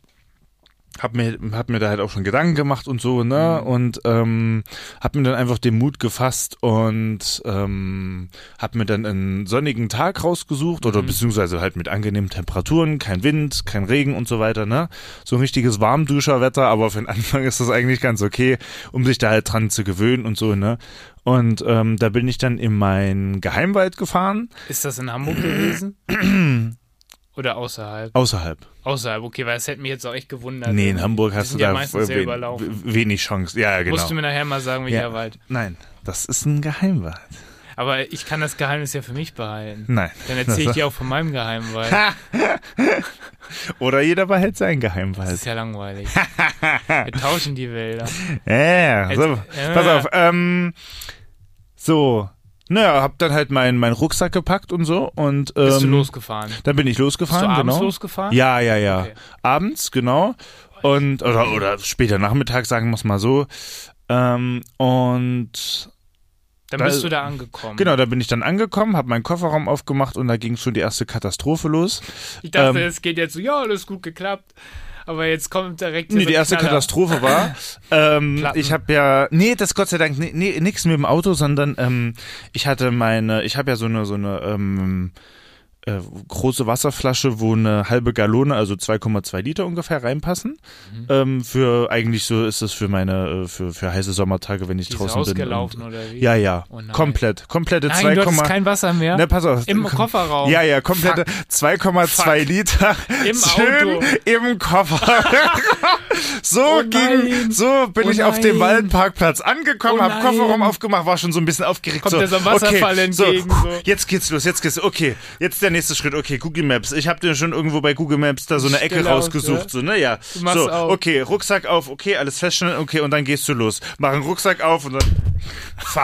Hab mir, hab mir da halt auch schon Gedanken gemacht und so, ne? Und ähm, hab mir dann einfach den Mut gefasst und ähm, hab mir dann einen sonnigen Tag rausgesucht oder beziehungsweise halt mit angenehmen Temperaturen, kein Wind, kein Regen und so weiter, ne? So ein richtiges Warmduscherwetter, aber für den Anfang <laughs> ist das eigentlich ganz okay, um sich da halt dran zu gewöhnen und so, ne? Und ähm, da bin ich dann in meinen Geheimwald gefahren, Ist das in Hamburg gewesen? <clears throat> Oder außerhalb? außerhalb. Außerhalb, okay, weil das hätte mich jetzt auch echt gewundert. Nee, in Hamburg hast du ja da meistens sehr wen- überlaufen. wenig Chance. Ja, genau. Musst du mir nachher mal sagen, welcher ja. Wald. Nein, das ist ein Geheimwald. Aber ich kann das Geheimnis ja für mich behalten. Nein. Dann erzähle ich <laughs> dir auch von meinem Geheimwald. <laughs> Oder jeder behält seinen Das Geheimwald. ist ja langweilig. Wir tauschen die Wälder. <laughs> Ja, so. Jetzt- Pass äh. auf. Ähm, so. Naja, hab dann halt meinen meinen Rucksack gepackt und so und ähm, Bist du losgefahren? Dann bin ich losgefahren, Bist du abends genau. losgefahren? Ja, ja, ja. Okay. Abends, genau. Und oder oder später Nachmittag, sagen wir es mal so. Ähm, und Dann Da- bist du da angekommen. genau, da bin ich dann angekommen, habe meinen Kofferraum aufgemacht und da ging schon die erste Katastrophe los. Ich dachte, Ähm, es geht jetzt so, ja, alles gut geklappt. Aber jetzt kommt direkt Nee, die erste Knaller. Katastrophe war, <laughs> ähm, ich habe ja, nee, das Gott sei Dank, nee, nee, nix mit dem Auto, sondern ähm, ich hatte meine, ich habe ja so eine, so eine, ähm, äh, große Wasserflasche, wo eine halbe Gallone, also 2,2 Liter ungefähr reinpassen. Mhm. Ähm, für eigentlich so ist es für meine, äh, für, für heiße Sommertage, wenn ich Die ist draußen bin. ausgelaufen Und, oder wie? ja, ja, Oh komplett, komplette Nein, 2, du hattest kein Wasser mehr. Ne, pass auf. Im Kofferraum. Ja, ja, komplette 2,2 Liter. Im schön Auto. im Koffer. <laughs> so Oh ging, so bin Oh ich auf dem nein. Waldparkplatz angekommen, Oh hab. Kofferraum aufgemacht, war schon so ein bisschen aufgeregt. Kommt so, so ein Wasserfall okay, entgegen, So, so. jetzt geht's los, jetzt geht's, okay, jetzt der nächste Schritt, okay, Google Maps. Ich habe dir schon irgendwo bei Google Maps da so eine Ecke Stille aus, rausgesucht, ja. so, ne, ja. Du machst So, auf. okay, Rucksack auf, okay, alles feststellen, okay, und dann gehst du los. Mach einen Rucksack auf und dann, fuck.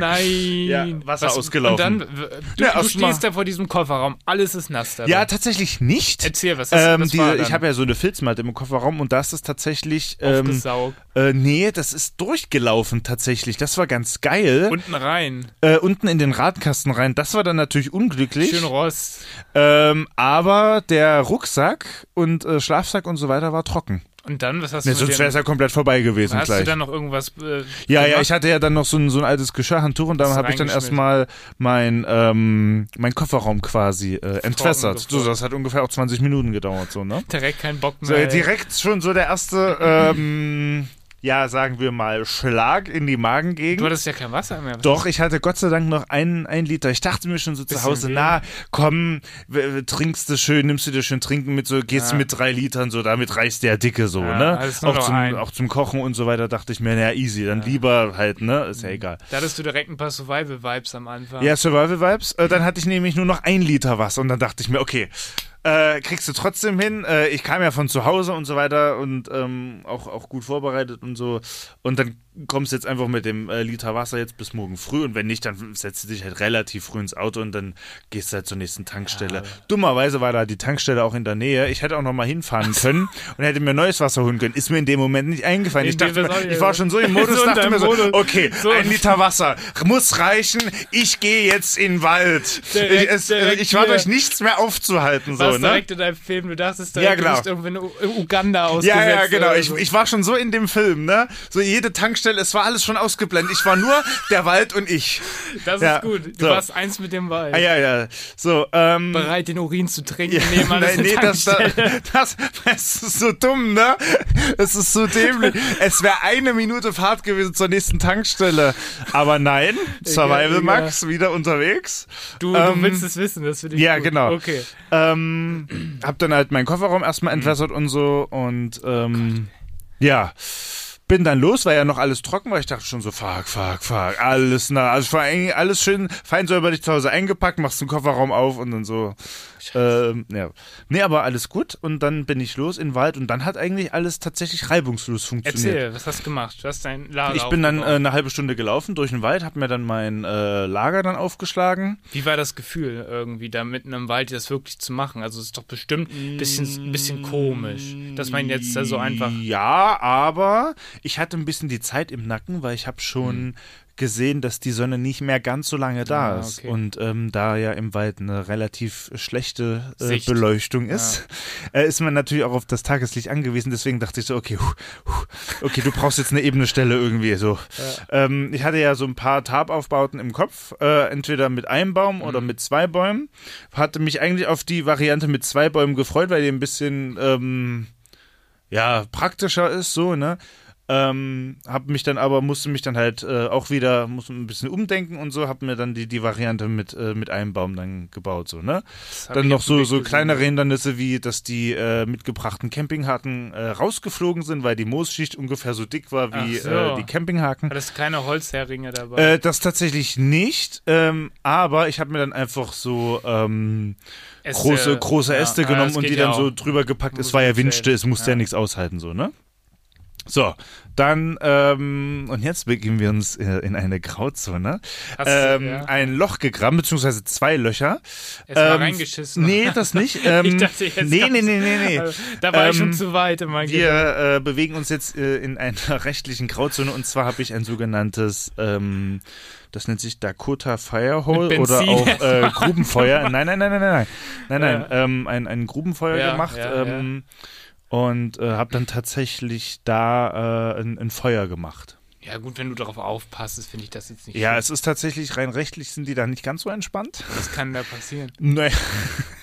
Nein. Ja, Wasser ausgelaufen. Und dann, du, Ja, du stehst da vor diesem Kofferraum, alles ist nass da. Ja, tatsächlich nicht. Erzähl, was, hast, Ähm, was diese, ich habe ja so eine Filzmatte im Kofferraum und da ist tatsächlich. Ähm, Aufgesaugt. äh, nee, das ist durchgelaufen tatsächlich. Das war ganz geil. Unten rein. äh, unten in den Radkasten rein. Das war dann natürlich unglücklich. Schön Rost. Ähm, aber der Rucksack und äh, Schlafsack und so weiter war trocken. Und dann, was hast Nee, du sonst mit wäre es ja komplett vorbei gewesen Hast gleich. du dann noch irgendwas äh, ja, ja, gemacht? ich hatte ja dann noch so ein, so ein altes Geschirrhandtuch und dann Hast habe ich dann erstmal mein, ähm, mein Kofferraum quasi äh, entwässert. So, das hat ungefähr auch 20 Minuten gedauert, so, ne? direkt keinen Bock So, mehr. direkt schon so der erste, ähm, ja, sagen wir mal, Schlag in die Du Magengegend. hattest ja kein Wasser mehr. Was Doch, ich hatte Gott sei Dank noch einen, einen Liter. Ich dachte mir schon so zu Hause, na, komm, trinkst du schön, nimmst du dir schön trinken mit, so gehst du Ja. mit drei Litern, so damit reißt der Dicke so, Ja, ne? Auch zum, ein. auch zum Kochen und so weiter dachte ich mir, na easy, dann lieber halt, ne? Ist ja egal. Da hattest du direkt ein paar Survival-Vibes am Anfang. Ja, Survival Vibes. Äh, dann hatte ich nämlich nur noch ein Liter Wasser und dann dachte ich mir, okay, äh, kriegst du trotzdem hin. Äh, ich kam ja von zu Hause und so weiter und ähm, auch, auch gut vorbereitet und so. Und dann kommst du jetzt einfach mit dem äh, Liter Wasser jetzt bis morgen früh und wenn nicht, dann setzt du dich halt relativ früh ins Auto und dann gehst du halt zur nächsten Tankstelle. Dummerweise war da die Tankstelle auch in der Nähe. Ich hätte auch noch mal hinfahren können und hätte mir neues Wasser holen können. Ist mir in dem Moment nicht eingefallen. Ich dachte mir, ich war schon so im <laughs> Modus, So dachte mir so, okay, So. ein Liter Wasser muss reichen. Ich gehe jetzt in den Wald. Direkt- ich, es, ich war durch nichts mehr aufzuhalten. So, Warst ne? direkt in deinem Film, du dachtest Ja, direkt, genau. du bist irgendwo in U- Uganda ausgesetzt. Ja, ja, genau. Ich, ich war schon so in dem Film, ne? So jede Tankstelle, es war alles schon ausgeblendet. Ich war nur <laughs> der Wald und ich. das ja, ist gut. Du so. warst eins mit dem Wald. Ah, ja, ja. So, ähm. Bereit, den Urin zu trinken. Ja, nebenan ist nein, nee, das, <laughs> das, das, ist so dumm, ne? Es ist so dämlich. Es wäre eine Minute Fahrt gewesen zur nächsten Tankstelle. Aber nein, Survival. Max wieder unterwegs. Du, Ähm, du willst es wissen, das finde ich ja, gut. genau. Okay. Ähm, hab dann halt meinen Kofferraum erstmal entwässert und so und ähm, ja. Bin dann los, war ja noch alles trocken, weil ich dachte schon so, fuck, fuck, fuck, alles na, also vor allem alles schön fein säuberlich zu Hause eingepackt, machst den Kofferraum auf und dann so, ähm, ja. Nee, aber alles gut und dann bin ich los in den Wald und dann hat eigentlich alles tatsächlich reibungslos funktioniert. Erzähl, was hast du gemacht? Du hast dein Lager Ich bin dann äh, eine halbe Stunde gelaufen durch den Wald, hab mir dann mein äh, Lager dann aufgeschlagen. Wie war das Gefühl, irgendwie da mitten im Wald das wirklich zu machen? Also es ist doch bestimmt ein bisschen, bisschen komisch, dass man jetzt da so einfach... Ja, aber ich hatte ein bisschen die Zeit im Nacken, weil ich habe schon gesehen, dass die Sonne nicht mehr ganz so lange da Ah, ist. okay. Und ähm, da ja im Wald eine relativ schlechte äh. Beleuchtung ist, <laughs> äh, ist man natürlich auch auf das Tageslicht angewiesen. Deswegen dachte ich so, okay, huh, huh, okay, du brauchst jetzt eine ebene Stelle irgendwie. So. Ähm, ich hatte ja so ein paar Tarpaufbauten im Kopf, äh, entweder mit einem Baum oder mit zwei Bäumen. Hatte mich eigentlich auf die Variante mit zwei Bäumen gefreut, weil die ein bisschen ähm, ja, praktischer ist, so, ne? Ähm, hab mich dann aber, musste mich dann halt äh, auch wieder, musste ein bisschen umdenken und so, hab mir dann die, die Variante mit, äh, mit einem Baum dann gebaut, so, ne? Dann noch so, so gesehen. kleinere Hindernisse, wie dass die äh, mitgebrachten Campinghaken äh, rausgeflogen sind, weil die Moosschicht ungefähr so dick war wie so. äh, die Campinghaken. Hattest keine Holzheringe dabei? Äh, das tatsächlich nicht, ähm, aber ich habe mir dann einfach so ähm, Äste, große, große Äste ja, genommen und die ja dann so auch. drüber gepackt. Muss Es war ja zählen. es musste ja, Ja. nichts aushalten, so, ne? So, dann, ähm, und jetzt begeben wir uns äh, in eine Grauzone. Hast du- Ähm, ja. Ein Loch gegraben, beziehungsweise zwei Löcher. Mal ähm, reingeschissen. Nee, das nicht. <laughs> Ähm, ich dachte jetzt nee, nee, nee, nee, nee. Also, da war ich schon Ähm, zu weit in meinem Wir äh, bewegen uns jetzt äh, in einer <laughs> rechtlichen Grauzone und zwar habe ich ein sogenanntes, ähm, das nennt sich Dakota Firehole oder auch äh, <laughs> Grubenfeuer. Nein, nein, nein, nein, nein, nein, nein, nein, Ja. ähm, ein, ein Grubenfeuer Ja, gemacht ja, ähm, und äh, habe dann tatsächlich da äh, ein, ein Feuer gemacht. Ja, gut, wenn du darauf aufpasst, finde ich das jetzt nicht Ja, schlimm. es ist tatsächlich rein rechtlich sind die da nicht ganz so entspannt. Was kann da passieren? <laughs> Nee.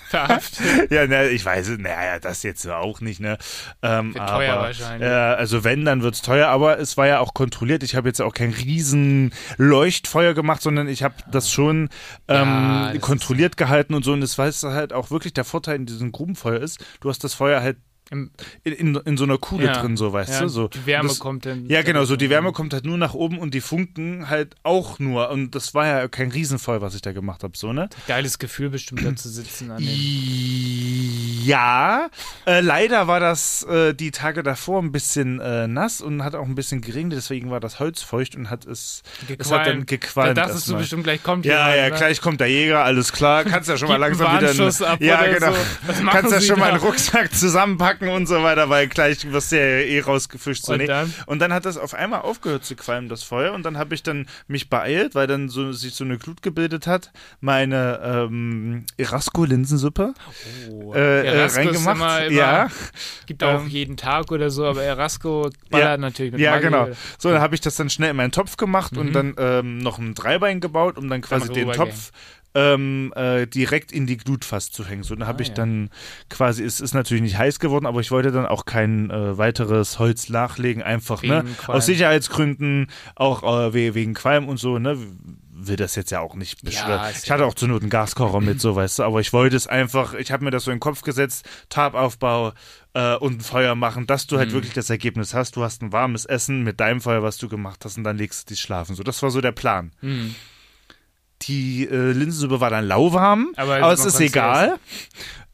Verhaftet. <laughs> ja, ne, ich weiß, es, naja, das jetzt auch nicht, ne? Ähm, Wird aber, teuer wahrscheinlich. Äh, also wenn, dann wird's teuer, aber es war ja auch kontrolliert. Ich habe jetzt auch kein riesen Leuchtfeuer gemacht, sondern ich habe das schon ähm, Ja, das kontrolliert gehalten und so. Und das weiß halt auch wirklich der Vorteil in diesem Grubenfeuer ist, du hast das Feuer halt in, in, in so einer Kuhle Ja. drin, so weißt ja, du. So. Die Wärme das, kommt dann. Ja, genau, so die Wärme kommt halt nur nach oben und die Funken halt auch nur. Und das war ja kein Riesenfeuer, was ich da gemacht habe, so, ne? Geiles Gefühl, bestimmt da zu sitzen. Ja, äh, leider war das äh, die Tage davor ein bisschen äh, nass und hat auch ein bisschen geregnet, deswegen war das Holz feucht und hat es, es hat dann da gequalmt. dachtest du bestimmt, gleich kommt ja, jemand, ja, ne? gleich kommt der Jäger, alles klar. Kannst ja schon mal langsam wieder. Ab ja, oder genau. so. Kannst ja schon mal da? einen Rucksack zusammenpacken und so weiter, weil gleich wirst du ja eh rausgefischt. So, Und nee. dann? und dann hat das auf einmal aufgehört zu qualmen, das Feuer. Und dann habe ich dann mich beeilt, weil dann so, sich so eine Glut gebildet hat, meine ähm, Erasco-Linsensuppe Oh, äh, äh, Erasco reingemacht. Immer, immer, ja, Gibt auch Ähm, jeden Tag oder so, aber Erasco ballert Ja. natürlich mit ja, Maggi genau. oder- So, dann habe ich das dann schnell in meinen Topf gemacht und dann ähm, noch ein Dreibein gebaut, um dann quasi den rübergehen. Topf ähm, äh, direkt in die Glut fast zu hängen. So, dann habe Ah, ich ja. dann quasi, es ist natürlich nicht heiß geworden, aber ich wollte dann auch kein äh, weiteres Holz nachlegen, einfach, ne? Wegen Qualm. Aus Sicherheitsgründen, auch äh, we- wegen Qualm und so, ne? Will das jetzt ja auch nicht beschweren. ist ich hatte auch zur Not einen Gaskocher mit, so weißt du, aber ich wollte es einfach, ich habe mir das so in den Kopf gesetzt, Tabaufbau äh, und ein Feuer machen, dass du Mhm. halt wirklich das Ergebnis hast. Du hast ein warmes Essen mit deinem Feuer, was du gemacht hast, und dann legst du dich schlafen. So, das war so der Plan. Hm. Die äh, Linsensuppe war dann lauwarm, Aber aber, es ist egal.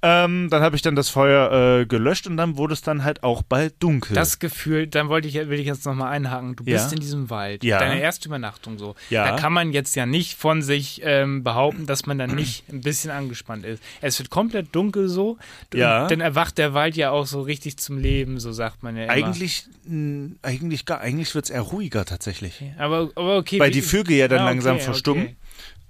Ähm, dann habe ich dann das Feuer äh, gelöscht und dann wurde es dann halt auch bald dunkel. Das Gefühl, dann wollte ich, will ich jetzt nochmal einhaken. Du Ja. bist in diesem Wald. Ja. Deine erste Übernachtung so. Ja. Da kann man jetzt ja nicht von sich ähm, behaupten, dass man dann nicht ein bisschen angespannt ist. Es wird komplett dunkel so. Ja. Dann erwacht der Wald ja auch so richtig zum Leben, so sagt man ja immer. eigentlich, mh, eigentlich gar, eigentlich wird es eher ruhiger tatsächlich. Aber, aber okay. Weil die Vögel ja dann Ah, okay, langsam okay.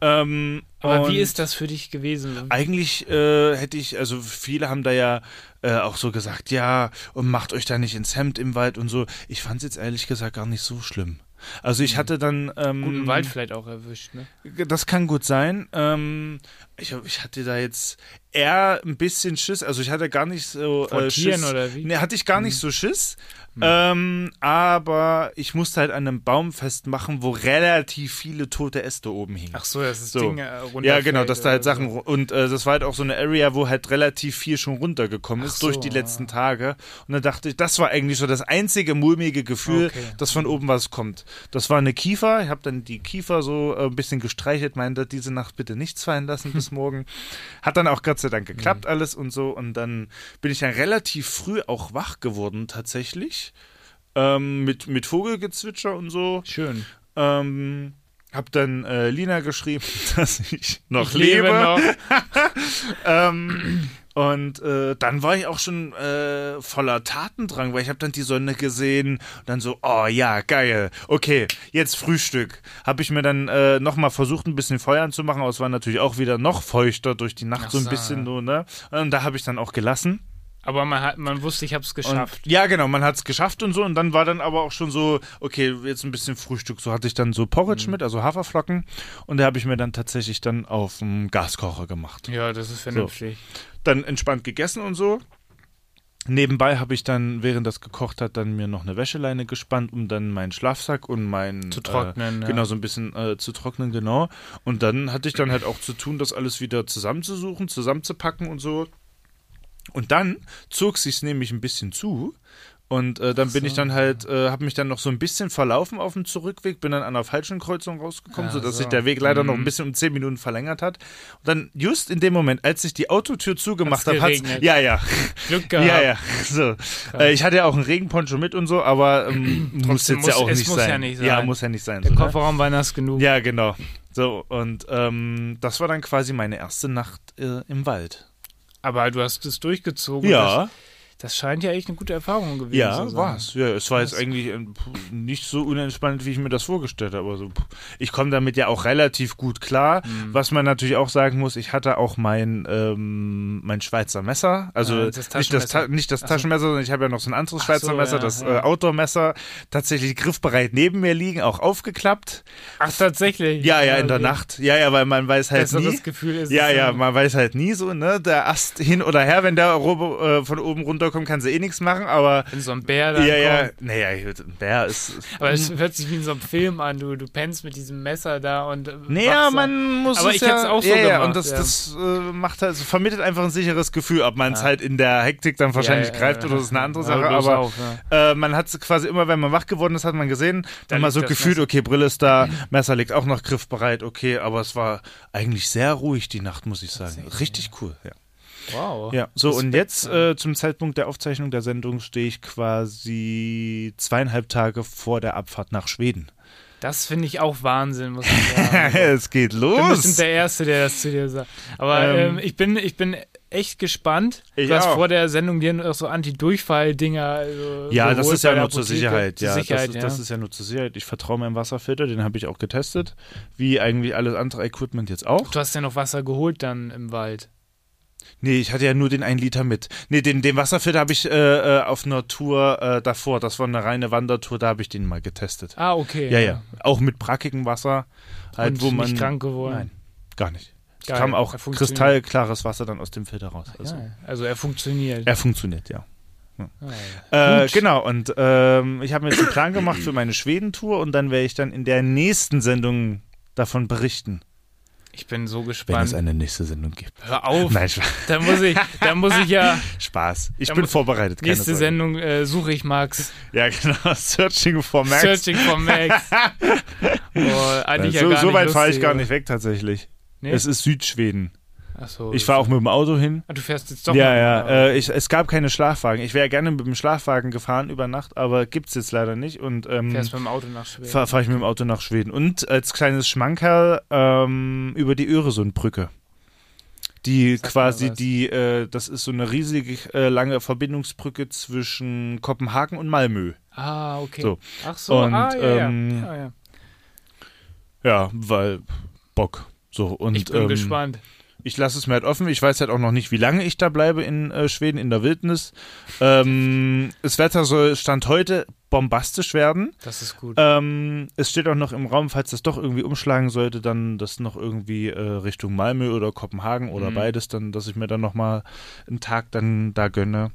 Ähm, Aber wie ist das für dich gewesen? Eigentlich äh, hätte ich, also viele haben da ja äh, auch so gesagt, ja, und macht euch da nicht ins Hemd im Wald und so. Ich fand es jetzt ehrlich gesagt gar nicht so schlimm. Also ich hatte dann ähm, Guten Wald vielleicht auch erwischt, ne? Das kann gut sein. Ähm, ich, ich hatte da jetzt eher ein bisschen Schiss. Also ich hatte gar nicht so äh, Schiss. oder wie? Nee, hatte ich gar nicht so Schiss. Ähm, aber ich musste halt an einem Baum festmachen, wo relativ viele tote Äste oben hingen. Ach so, das ist So. Ding äh, Ja, genau, dass da halt Sachen ru- und äh, das war halt auch so eine Area, wo halt relativ viel schon runtergekommen Ach ist durch so, die ja. letzten Tage. Und dann dachte ich, das war eigentlich so das einzige mulmige Gefühl, Okay. dass von oben was kommt. Das war eine Kiefer. Ich habe dann die Kiefer so äh, ein bisschen gestreichelt, meinte, diese Nacht bitte nichts fallen lassen bis morgen. Hat dann auch Gott sei Dank geklappt Mhm. alles und so. Und dann bin ich dann relativ früh auch wach geworden tatsächlich. Ähm, mit, mit Vogelgezwitscher und so. so. Schön. Ähm, hab dann äh, Lina geschrieben, <laughs> dass ich noch ich lebe. lebe noch. <laughs> Ähm, und äh, dann war ich auch schon äh, voller Tatendrang, weil ich habe dann die Sonne gesehen und dann so, oh ja, geil, okay, jetzt Frühstück. Habe ich mir dann äh, nochmal versucht, ein bisschen Feuer anzumachen, aber es war natürlich auch wieder noch feuchter durch die Nacht Ach so ein so, bisschen so, ne? Und da habe ich dann auch gelassen. Aber man, hat, man wusste, ich habe es Und, geschafft. ja, genau, man hat es geschafft und so. Und dann war dann aber auch schon so, okay, jetzt ein bisschen Frühstück. So hatte ich dann so Porridge Mhm. mit, also Haferflocken. Und da habe ich mir dann tatsächlich dann auf dem Gaskocher gemacht. Ja, das ist vernünftig. Dann entspannt gegessen und so. Nebenbei habe ich dann, während das gekocht hat, dann mir noch eine Wäscheleine gespannt, um dann meinen Schlafsack und meinen Zu trocknen, Äh, ja. Genau, so ein bisschen äh, zu trocknen, genau. Und dann hatte ich dann halt auch zu tun, das alles wieder zusammenzusuchen, zusammenzupacken und so. Und dann zog sich's nämlich ein bisschen zu. Und äh, dann bin ich dann halt, äh, habe mich dann noch so ein bisschen verlaufen auf dem Zurückweg, bin dann an der falschen Kreuzung rausgekommen, Ja, sodass so. sich der Weg leider noch ein Mhm. bisschen um zehn Minuten verlängert hat. Und dann just in dem Moment, als ich die Autotür zugemacht habe, hat's, geregnet. ja, ja, Glück gehabt. ja, ja, so. Äh, ich hatte ja auch einen Regenponcho mit und so, aber ähm, muss jetzt ja muss- auch es nicht muss sein. ja nicht Ja, sein. muss ja nicht sein. Der so, ne? Kofferraum war nass genug. Ja, genau. So, und ähm, das war dann quasi meine erste Nacht äh, im Wald. Aber du hast es durchgezogen. Ja. Das scheint ja echt eine gute Erfahrung gewesen zu Ja, sein. war's. Ja, es war jetzt eigentlich äh, nicht so unentspannt, wie ich mir das vorgestellt habe. Aber so, puh. ich komme damit ja auch relativ gut klar. Mhm. Was man natürlich auch sagen muss, ich hatte auch mein, ähm, mein Schweizer Messer. Also das nicht das, Ta Taschenmesser. nicht das so. Taschenmesser, sondern ich habe ja noch so ein anderes Ach Schweizer so, Messer, ja, das äh, Outdoor-Messer, tatsächlich griffbereit neben mir liegen, auch aufgeklappt. Ach, tatsächlich? Ja, ja, in der okay. Nacht. Ja, ja, weil man weiß halt Besseres nie. Gefühl ist Ja, es ja, man weiß halt nie so, ne? Der Ast hin oder her, wenn der Robo, äh, von oben runterkommt, kann sie eh nichts machen, aber Wenn so ein Bär dann ja, ja, kommt. naja, ein Bär ist. Aber es hört sich wie in so einem Film an. Du, du pennst mit diesem Messer da und. äh, Naja, man muss Aber es ich ja, hätt's auch so ja, ja, gemacht, und das, ja. das äh, macht halt, vermittelt einfach ein sicheres Gefühl, ob man es Ja. halt in der Hektik dann wahrscheinlich Ja, ja, greift ja. oder das ist eine andere Ja, Sache, aber ja. äh, man hat es quasi immer, wenn man wach geworden ist, hat man gesehen, Da dann mal so gefühlt, Messer. okay, Brille ist da, Messer liegt auch noch griffbereit, okay, aber es war eigentlich sehr ruhig die Nacht, muss ich sagen. Richtig cool, ja. Wow. Ja, so und Respekt, jetzt ja. äh, zum Zeitpunkt der Aufzeichnung der Sendung stehe ich quasi zweieinhalb Tage vor der Abfahrt nach Schweden. Das finde ich auch Wahnsinn, muss ich sagen. <laughs> es geht Ich bin bestimmt los. der Erste, der das zu dir sagt. Aber Ähm, ähm, ich, bin, ich bin echt gespannt. Ich du hast auch. vor der Sendung dir noch so Anti-Durchfall-Dinger. Also Ja, das ist ja nur zur Apotheke. Sicherheit. Zur Ja, Sicherheit, das, ist, ja. das ist ja nur zur Sicherheit. Ich vertraue meinem Wasserfilter, den habe ich auch getestet, wie eigentlich alles andere Equipment jetzt auch. Du hast ja noch Wasser geholt dann im Wald. Nee, ich hatte ja nur den 1 Liter mit. Nee, den, den Wasserfilter habe ich äh, äh, auf einer Tour äh, davor. Das war eine reine Wandertour, da habe ich den mal getestet. Ah, okay. Ja, ja. Auch mit brackigem Wasser. Halt, Und wo man. nicht krank geworden. Nein, gar nicht. Es Geil. kam auch kristallklares Wasser dann aus dem Filter raus. Also, Ja, also er funktioniert. Er funktioniert, ja. Ah, ja. Äh, Gut. genau, und ähm, ich habe mir jetzt einen Plan gemacht für meine Schwedentour und dann werde ich dann in der nächsten Sendung davon berichten, Ich bin so wenn gespannt. es eine nächste Sendung gibt. Hör auf. Nein, Spaß. Da muss ich, da muss ich ja Spaß. Ich bin vorbereitet. Keine nächste Sorge. Sendung äh, suche ich Max. Ja, genau. <laughs> Searching for Max. Searching for Max. <laughs> oh, ja so gar so weit fahre ich gar nicht weg tatsächlich. Nee? Es ist Südschweden. Ach so, Ich fahre auch mit dem Auto hin. Ah, du fährst jetzt doch ja, mal- ja. ah, Äh, ich, es gab keine Schlafwagen. Ich wäre gerne mit dem Schlafwagen gefahren über Nacht, aber gibt's jetzt leider nicht. Und ähm, fährst mit dem Auto nach Schweden. fahre fahr ich mit dem Auto nach Schweden. Und als kleines Schmankerl ähm, über die Öresundbrücke. Die Sag quasi die, äh, das ist so eine riesige äh, lange Verbindungsbrücke zwischen Kopenhagen und Malmö. ah, okay. So. Ach so, Und, ah, ja, ähm, ja. ja, ja. Ja, weil Bock. So und Ich bin ähm, gespannt. Ich lasse es mir halt offen. Ich weiß halt auch noch nicht, wie lange ich da bleibe in äh, Schweden, in der Wildnis. Ähm, das Wetter soll Stand heute bombastisch werden. Das ist gut. Ähm, es steht auch noch im Raum, falls das doch irgendwie umschlagen sollte, dann das noch irgendwie äh, Richtung Malmö oder Kopenhagen oder Mhm. beides, dann, dass ich mir dann nochmal einen Tag dann da gönne.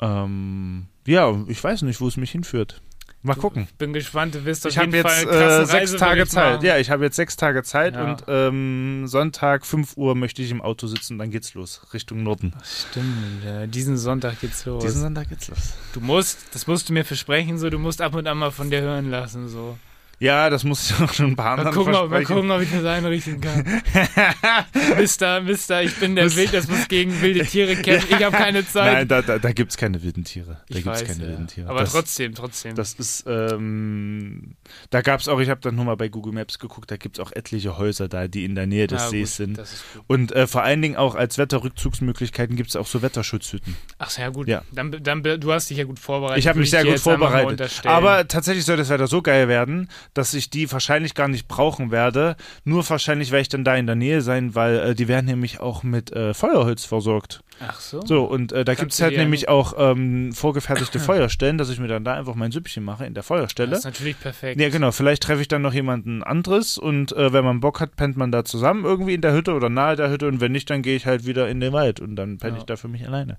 Ähm, ja, ich weiß nicht, wo es mich hinführt. Mal gucken. Ich bin gespannt. Du wirst auf Ich habe jeden jetzt Fall äh, sechs Tage Zeit. machen. Ja, ich habe jetzt sechs Tage Zeit Ja. und ähm, Sonntag 5 Uhr möchte ich im Auto sitzen, dann geht's los Richtung Norden. Stimmt. Ja. Diesen Sonntag geht's los. Diesen Sonntag geht's los. du musst, das musst du mir versprechen, so. Du musst ab und an mal von dir hören lassen, so. Ja, das muss ich <laughs> auch schon ein paar Mal gucken, ob, mal gucken, ob ich das einrichten kann. <laughs> Mister, Mister, ich bin der Wild, das muss gegen wilde Tiere <laughs> kämpfen. Ich habe keine Zeit. Nein, da, da, da gibt's keine wilden Tiere. Da ich gibt's weiß, keine ja. wilden Tiere. Aber das, trotzdem, trotzdem. Das ist, ähm, da gab's auch, ich habe dann nur mal bei Google Maps geguckt, da gibt's auch etliche Häuser da, die in der Nähe des Ja, Sees gut, sind. Und äh, vor allen Dingen auch als Wetterrückzugsmöglichkeiten gibt's auch so Wetterschutzhütten. Ach ja gut. Ja. Dann, dann, du hast dich ja gut vorbereitet. Ich habe mich sehr gut vorbereitet. Aber tatsächlich soll das Wetter so geil werden, dass ich die wahrscheinlich gar nicht brauchen werde. Nur wahrscheinlich werde ich dann da in der Nähe sein, weil äh, die werden nämlich auch mit äh, Feuerholz versorgt. Ach so. So, und äh, da gibt's du halt nämlich auch ähm, vorgefertigte <coughs> Feuerstellen, dass ich mir dann da einfach mein Süppchen mache in der Feuerstelle. Das ist natürlich perfekt. Ja, genau. Vielleicht treffe ich dann noch jemanden anderes und äh, wenn man Bock hat, pennt man da zusammen irgendwie in der Hütte oder nahe der Hütte und wenn nicht, dann gehe ich halt wieder in den Wald und dann penne Ja. ich da für mich alleine.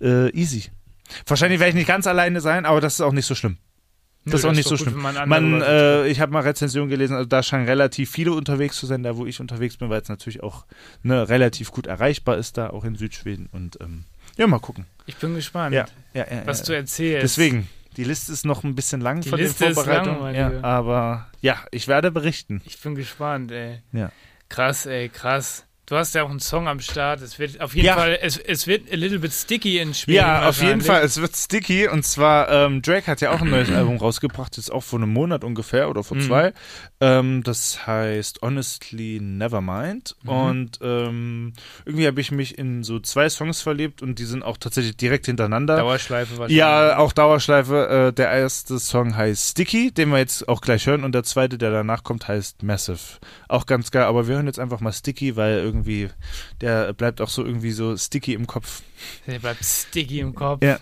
Äh, easy. Wahrscheinlich werde ich nicht ganz alleine sein, aber das ist auch nicht so schlimm. Das ist auch nicht so schlimm. man Man, äh, ich habe mal Rezensionen gelesen, also da scheinen relativ viele unterwegs zu sein, da wo ich unterwegs bin, weil es natürlich auch ne, relativ gut erreichbar ist, da auch in Südschweden. Und ähm, ja, mal gucken. Ich bin gespannt, Ja, ja, ja, was du erzählst. Deswegen, die Liste ist noch ein bisschen lang Die von Liste den ist lang, Vorbereitungen. Lieber. aber ja, ich werde berichten. Ich bin gespannt, ey. Ja. Krass, ey, krass. Du hast ja auch einen Song am Start. Es wird auf jeden Ja. Fall, es, es wird a little bit sticky in Schweden. Ja, auf jeden. Fall. Es wird sticky. Und zwar, ähm, Drake hat ja auch ein neues <clears throat> Album rausgebracht, jetzt auch vor einem Monat ungefähr oder Mhm. vor zwei. Ähm, das heißt Honestly Nevermind. Mhm. Und ähm, irgendwie habe ich mich in so zwei Songs verliebt und die sind auch tatsächlich direkt hintereinander. Dauerschleife wahrscheinlich. Ja, auch Dauerschleife. Äh, der erste Song heißt Sticky, den wir jetzt auch gleich hören. Und der zweite, der danach kommt, heißt Massive. Auch ganz geil. Aber wir hören jetzt einfach mal Sticky, weil irgendwie, der bleibt auch so irgendwie so sticky im Kopf. Der bleibt sticky im Kopf. Ja.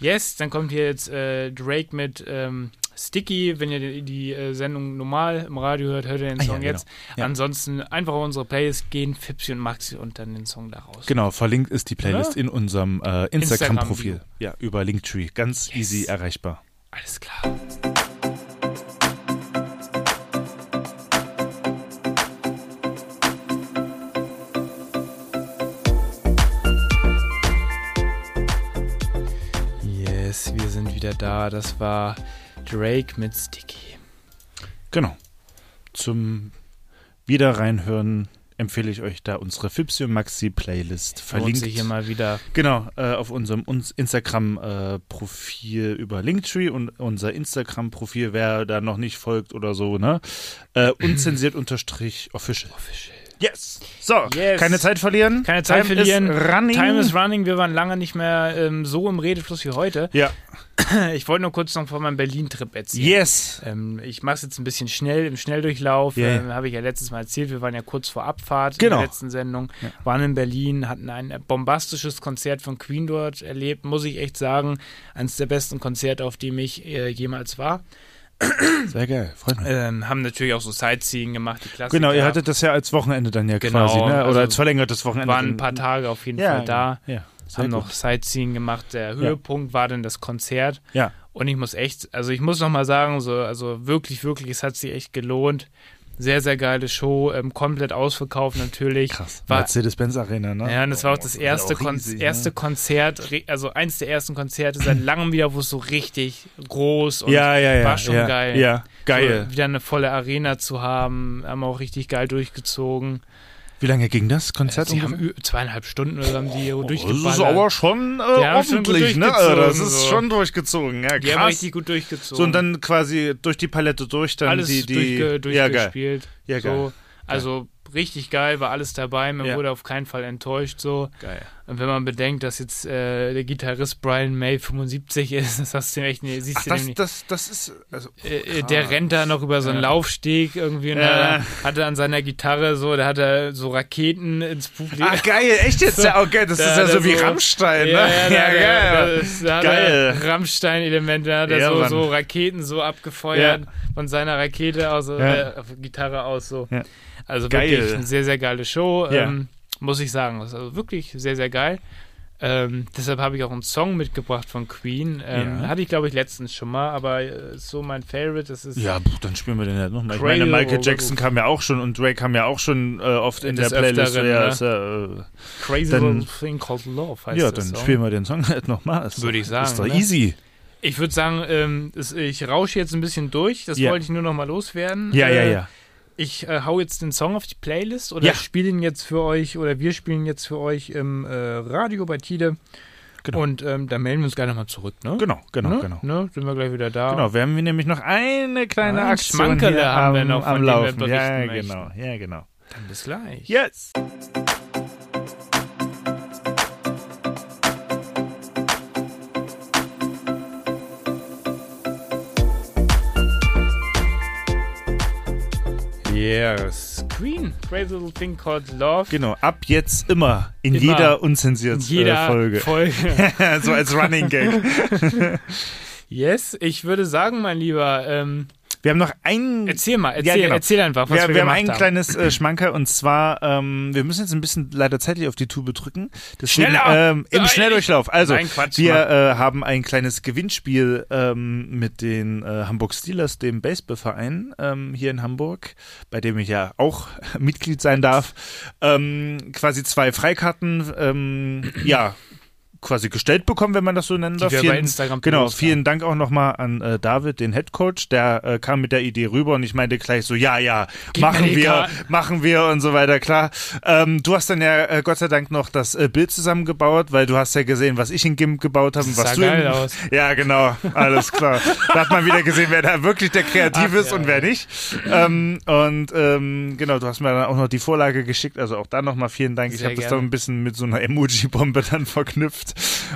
Yes, dann kommt hier jetzt äh, Drake mit ähm, Sticky. Wenn ihr die, die äh, Sendung normal im Radio hört, hört ihr den Ah, ja, Song genau. jetzt. Ja. Ansonsten einfach auf unsere Playlist gehen, Fipsi und Maxi und dann den Song daraus. Genau, verlinkt ist die Playlist Oder? in unserem äh, Instagram-Profil. Instagram-Bio. ja, über Linktree. Ganz Yes. easy erreichbar. Alles klar. Wieder da. Das war Drake mit Sticky. Genau. Zum Wieder reinhören empfehle ich euch da unsere Fipsi und Maxi Playlist verlinkt. sich hier mal wieder. Genau, äh, auf unserem uns Instagram-Profil über Linktree und unser Instagram-Profil, wer da noch nicht folgt oder so, ne? Äh, <clears throat> unzensiert unterstrich official. Yes! So, Yes. keine Zeit verlieren. Keine Zeit Time verlieren. Is running. Time is running. Wir waren lange nicht mehr ähm, so im Redefluss wie heute. ja. Ich wollte nur kurz noch von meinem Berlin-Trip erzählen. Yes! Ähm, ich mache es jetzt ein bisschen schnell, im Schnelldurchlauf. Ja, ja. Ähm, Habe ich ja letztes Mal erzählt. Wir waren ja kurz vor Abfahrt Genau. in der letzten Sendung. Ja. Waren in Berlin, hatten ein bombastisches Konzert von Queen dort erlebt, muss ich echt sagen. Eines der besten Konzerte, auf dem ich äh, jemals war. Sehr geil, freut mich. Ähm, haben natürlich auch so Sightseeing gemacht, die Klassiker. Genau, ihr hattet das ja als Wochenende dann ja Genau, quasi, ne? Oder also als verlängertes Wochenende. waren ein paar Tage auf jeden ja, Fall da. Ja, sehr haben gut. noch Sightseeing gemacht. Der Höhepunkt war dann das Konzert. Ja. Und ich muss echt, also ich muss noch mal sagen, so, also wirklich, wirklich, es hat sich echt gelohnt. Sehr, sehr geile Show, ähm, komplett ausverkauft natürlich. Krass. War, Mercedes-Benz Arena, ne? ja, und das war auch das Oh, erste, auch Kon riesig, erste ne? Konzert, also eins der ersten Konzerte seit langem wieder, wo es so richtig groß und Ja, ja, ja. war schon ja, geil. Ja, geil. So, wieder eine volle Arena zu haben, haben auch richtig geil durchgezogen. Wie lange ging das Konzert? Sie haben ungefähr? ü- zweieinhalb Stunden oder haben die Oh, das durchgeballert. ist aber schon äh, haben schon ordentlich, ne? durchgezogen, Das ist so. schon durchgezogen, ja, die haben krass. richtig gut durchgezogen. So, und dann quasi durch die Palette durch, dann alles die, die durchge ja, geil. durchgespielt. Ja, geil. so. Also richtig geil, war alles dabei. Man Ja. wurde auf keinen Fall enttäuscht. So. Geil. Und wenn man bedenkt, dass jetzt äh, der Gitarrist Brian May 75 ist, <laughs> das hast du echt, nee, siehst Ach, du das, nämlich. das, das ist, also, äh, der rennt da noch über so einen Ja. Laufsteg irgendwie und Ja. hatte an seiner Gitarre so, da hat er so Raketen ins Publikum. Ach, geil, echt jetzt? <laughs> Ja, okay, das Da ist ja er so wie so- Rammstein, ne? Ja, geil. Da, das, da hat Geil. er Rammstein-Elemente, da hat er so, so Raketen so abgefeuert von seiner Rakete aus, äh, Gitarre aus so. Also Geil. wirklich eine sehr, sehr geile Show, Ja. ähm, muss ich sagen. Das ist also wirklich sehr, sehr geil. Ähm, deshalb habe ich auch einen Song mitgebracht von Queen. Ähm, Ja. Hatte ich, glaube ich, letztens schon mal, aber äh, so mein Favorite. Das ist Ja, puh, dann spielen wir den halt nochmal. Ich meine, Michael Jackson kam ja auch schon und Drake kam ja auch schon äh, oft in der Playlist. Öfteren, ja, ne? ist äh, Crazy dann- Little Thing Called Love heißt ja, dann Song. spielen wir den Song <laughs> halt nochmal. Würde ich sagen, Ist doch ne? easy. Ich würde sagen, ähm, ich rausche jetzt ein bisschen durch. Das Ja. wollte ich nur noch mal loswerden. Ja, ja, Äh, ja. Ich äh, hau jetzt den Song auf die Playlist oder Ja. spiele ihn jetzt für euch oder wir spielen jetzt für euch im äh, Radio bei Tide. Genau. Und ähm, dann melden wir uns gleich nochmal zurück, ne? Genau, genau, ne? genau. Ne? Sind wir gleich wieder da. Genau, wir haben hier nämlich noch eine kleine Ah, Aktion hier haben am, wir noch, am wir Laufen. ja, genau, ja, genau. Dann bis gleich. Yes. Yes. Queen. Crazy Little Thing Called Love. Genau, ab jetzt immer in Immer. jeder unzensiert In jeder äh, Folge. Folge. <laughs> so als Running Gag. <laughs> yes, ich würde sagen, mein Lieber, ähm, Wir haben noch ein erzähl mal, Ja, erzähl, genau. erzähl einfach, was wir, wir, wir haben ein haben. kleines äh, Schmanker und zwar, ähm, wir müssen jetzt ein bisschen leider zeitlich auf die Tube drücken. Deswegen, Schneller! Ähm, Im Nein! Schnelldurchlauf. Also, Nein, Quatsch, wir äh, haben ein kleines Gewinnspiel ähm, mit den äh, Hamburg Steelers, dem Baseballverein ähm, hier in Hamburg, bei dem ich ja auch <laughs> Mitglied sein darf. Ähm, quasi zwei Freikarten, ähm, ja, quasi gestellt bekommen, wenn man das so nennen Die darf. wir bei Vielen- Instagram Genau, vielen Dank auch nochmal an äh, David, den Head Coach, der äh, kam mit der Idee rüber und ich meinte gleich so, ja, ja, Gib machen die wir, Karten. machen wir und so weiter, klar. Ähm, du hast dann ja äh, Gott sei Dank noch das äh, Bild zusammengebaut, weil du hast ja gesehen, was ich in GIMP gebaut habe und was sah du geil in, aus. <laughs> Ja, genau, alles klar. da hat man wieder gesehen, wer da wirklich der Kreativ ist ja, und wer nicht. Ähm, und ähm, genau, du hast mir dann auch noch die Vorlage geschickt, also auch da nochmal vielen Dank. ich Sehr habe das doch ein bisschen mit so einer Emoji-Bombe dann verknüpft.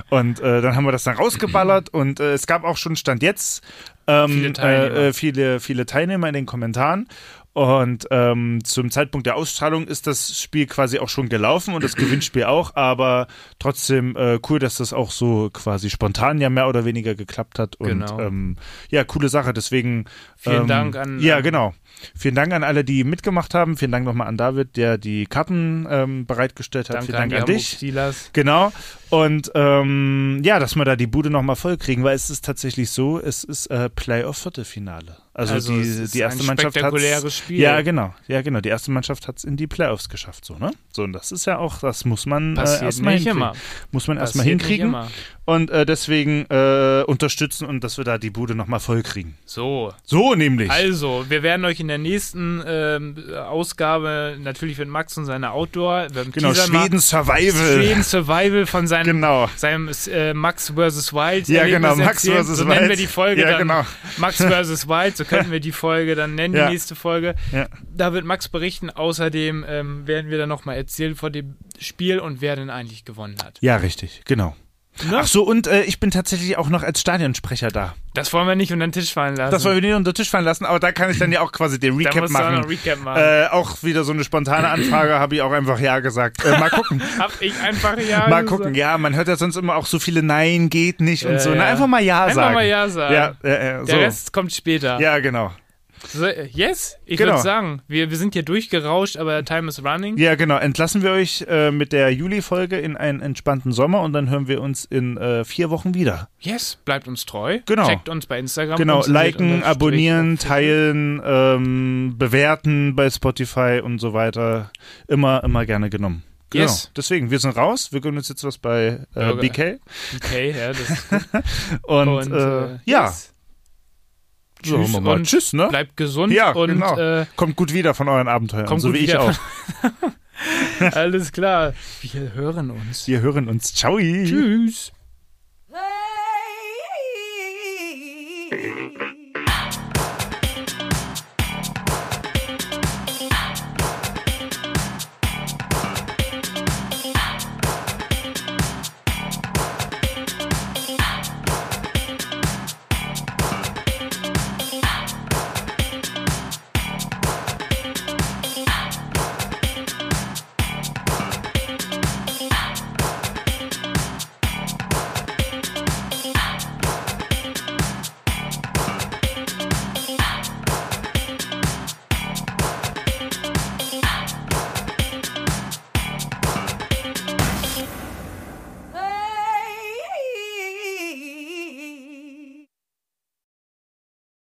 Und äh, dann haben wir das dann rausgeballert <clears throat> und äh, es gab auch schon Stand jetzt ähm, Viele Teilnehmer. Äh, äh, viele, viele Teilnehmer in den Kommentaren. Und ähm, zum Zeitpunkt der Ausstrahlung ist das Spiel quasi auch schon gelaufen und das Gewinnspiel auch, aber trotzdem äh, cool, dass das auch so quasi spontan ja mehr oder weniger geklappt hat. Und Genau. ähm, ja, coole Sache. Deswegen Vielen ähm, Dank an- Ja, an- genau. Vielen Dank an alle, die mitgemacht haben. Vielen Dank nochmal an David, der die Karten ähm, bereitgestellt hat. Danke Vielen an Dank an Hamburg dich. Steelers. Genau. Und ähm, ja, dass wir da die Bude nochmal voll kriegen, weil es ist tatsächlich so, es ist äh, Playoff-Viertelfinale. Also, Also die, die erste ein Mannschaft hat Spiel. Ja, genau. Ja, genau. Die erste Mannschaft hat es in die Playoffs geschafft, so, ne? So, und das ist ja auch, das muss man äh, erstmal hinkriegen. immer. Muss man erstmal hinkriegen. Und äh, deswegen äh, unterstützen und dass wir da die Bude nochmal voll kriegen. So, So nämlich. Also, wir werden euch in der nächsten ähm, Ausgabe natürlich mit Max und seiner Outdoor. genau, Teaser Schweden Survival. Schweden Survival von seinem, Genau. seinem äh, Max vs. Wild. Ja, genau, Max vs. So nennen wir Wild. die Folge Ja, dann. genau. Max vs. Wild, so könnten wir die Folge dann nennen, Ja. die nächste Folge. Ja. Da wird Max berichten. Außerdem ähm, werden wir dann nochmal erzählen von dem Spiel und wer denn eigentlich gewonnen hat. Ja, richtig, genau. Ne? Ach so, und äh, ich bin tatsächlich auch noch als Stadionsprecher da. Das wollen wir nicht unter den Tisch fallen lassen. Das wollen wir nicht unter den Tisch fallen lassen, aber da kann ich dann ja auch quasi den Recap auch machen. ein Recap machen. Äh, auch wieder so eine spontane Anfrage, habe ich auch einfach Ja gesagt. Äh, mal gucken. <laughs> Hab ich einfach ja mal gesagt. gucken. Ja, man hört ja sonst immer auch so viele Nein, geht nicht und so. Na, einfach mal Ja Einfach sagen. mal Ja sagen. Ja, so. Der Rest kommt später. ja, genau. So, äh, yes, ich Genau. würde sagen, wir, wir sind hier durchgerauscht, aber time is running. Ja, genau. Entlassen wir euch äh, mit der Juli-Folge in einen entspannten Sommer und dann hören wir uns in äh, vier Wochen wieder. Yes, bleibt uns treu. Genau. Checkt uns bei Instagram. Genau, liken, abonnieren, teilen, ähm, bewerten bei Spotify und so weiter. Immer, immer gerne genommen. Genau. Yes. Deswegen, wir sind raus. Wir gönnen uns jetzt was bei äh. BK. Okay, ja, das ist <laughs> gut. Und, Und, äh, äh, ja, yes. So, Tschüss mal. und Tschüss, ne? Bleibt gesund Ja, und genau. äh, Kommt gut wieder von euren Abenteuern, Kommt so gut wie ich wieder auch. <laughs> alles klar. Wir hören uns. Wir hören uns. Ciao. Tschüss. Hey.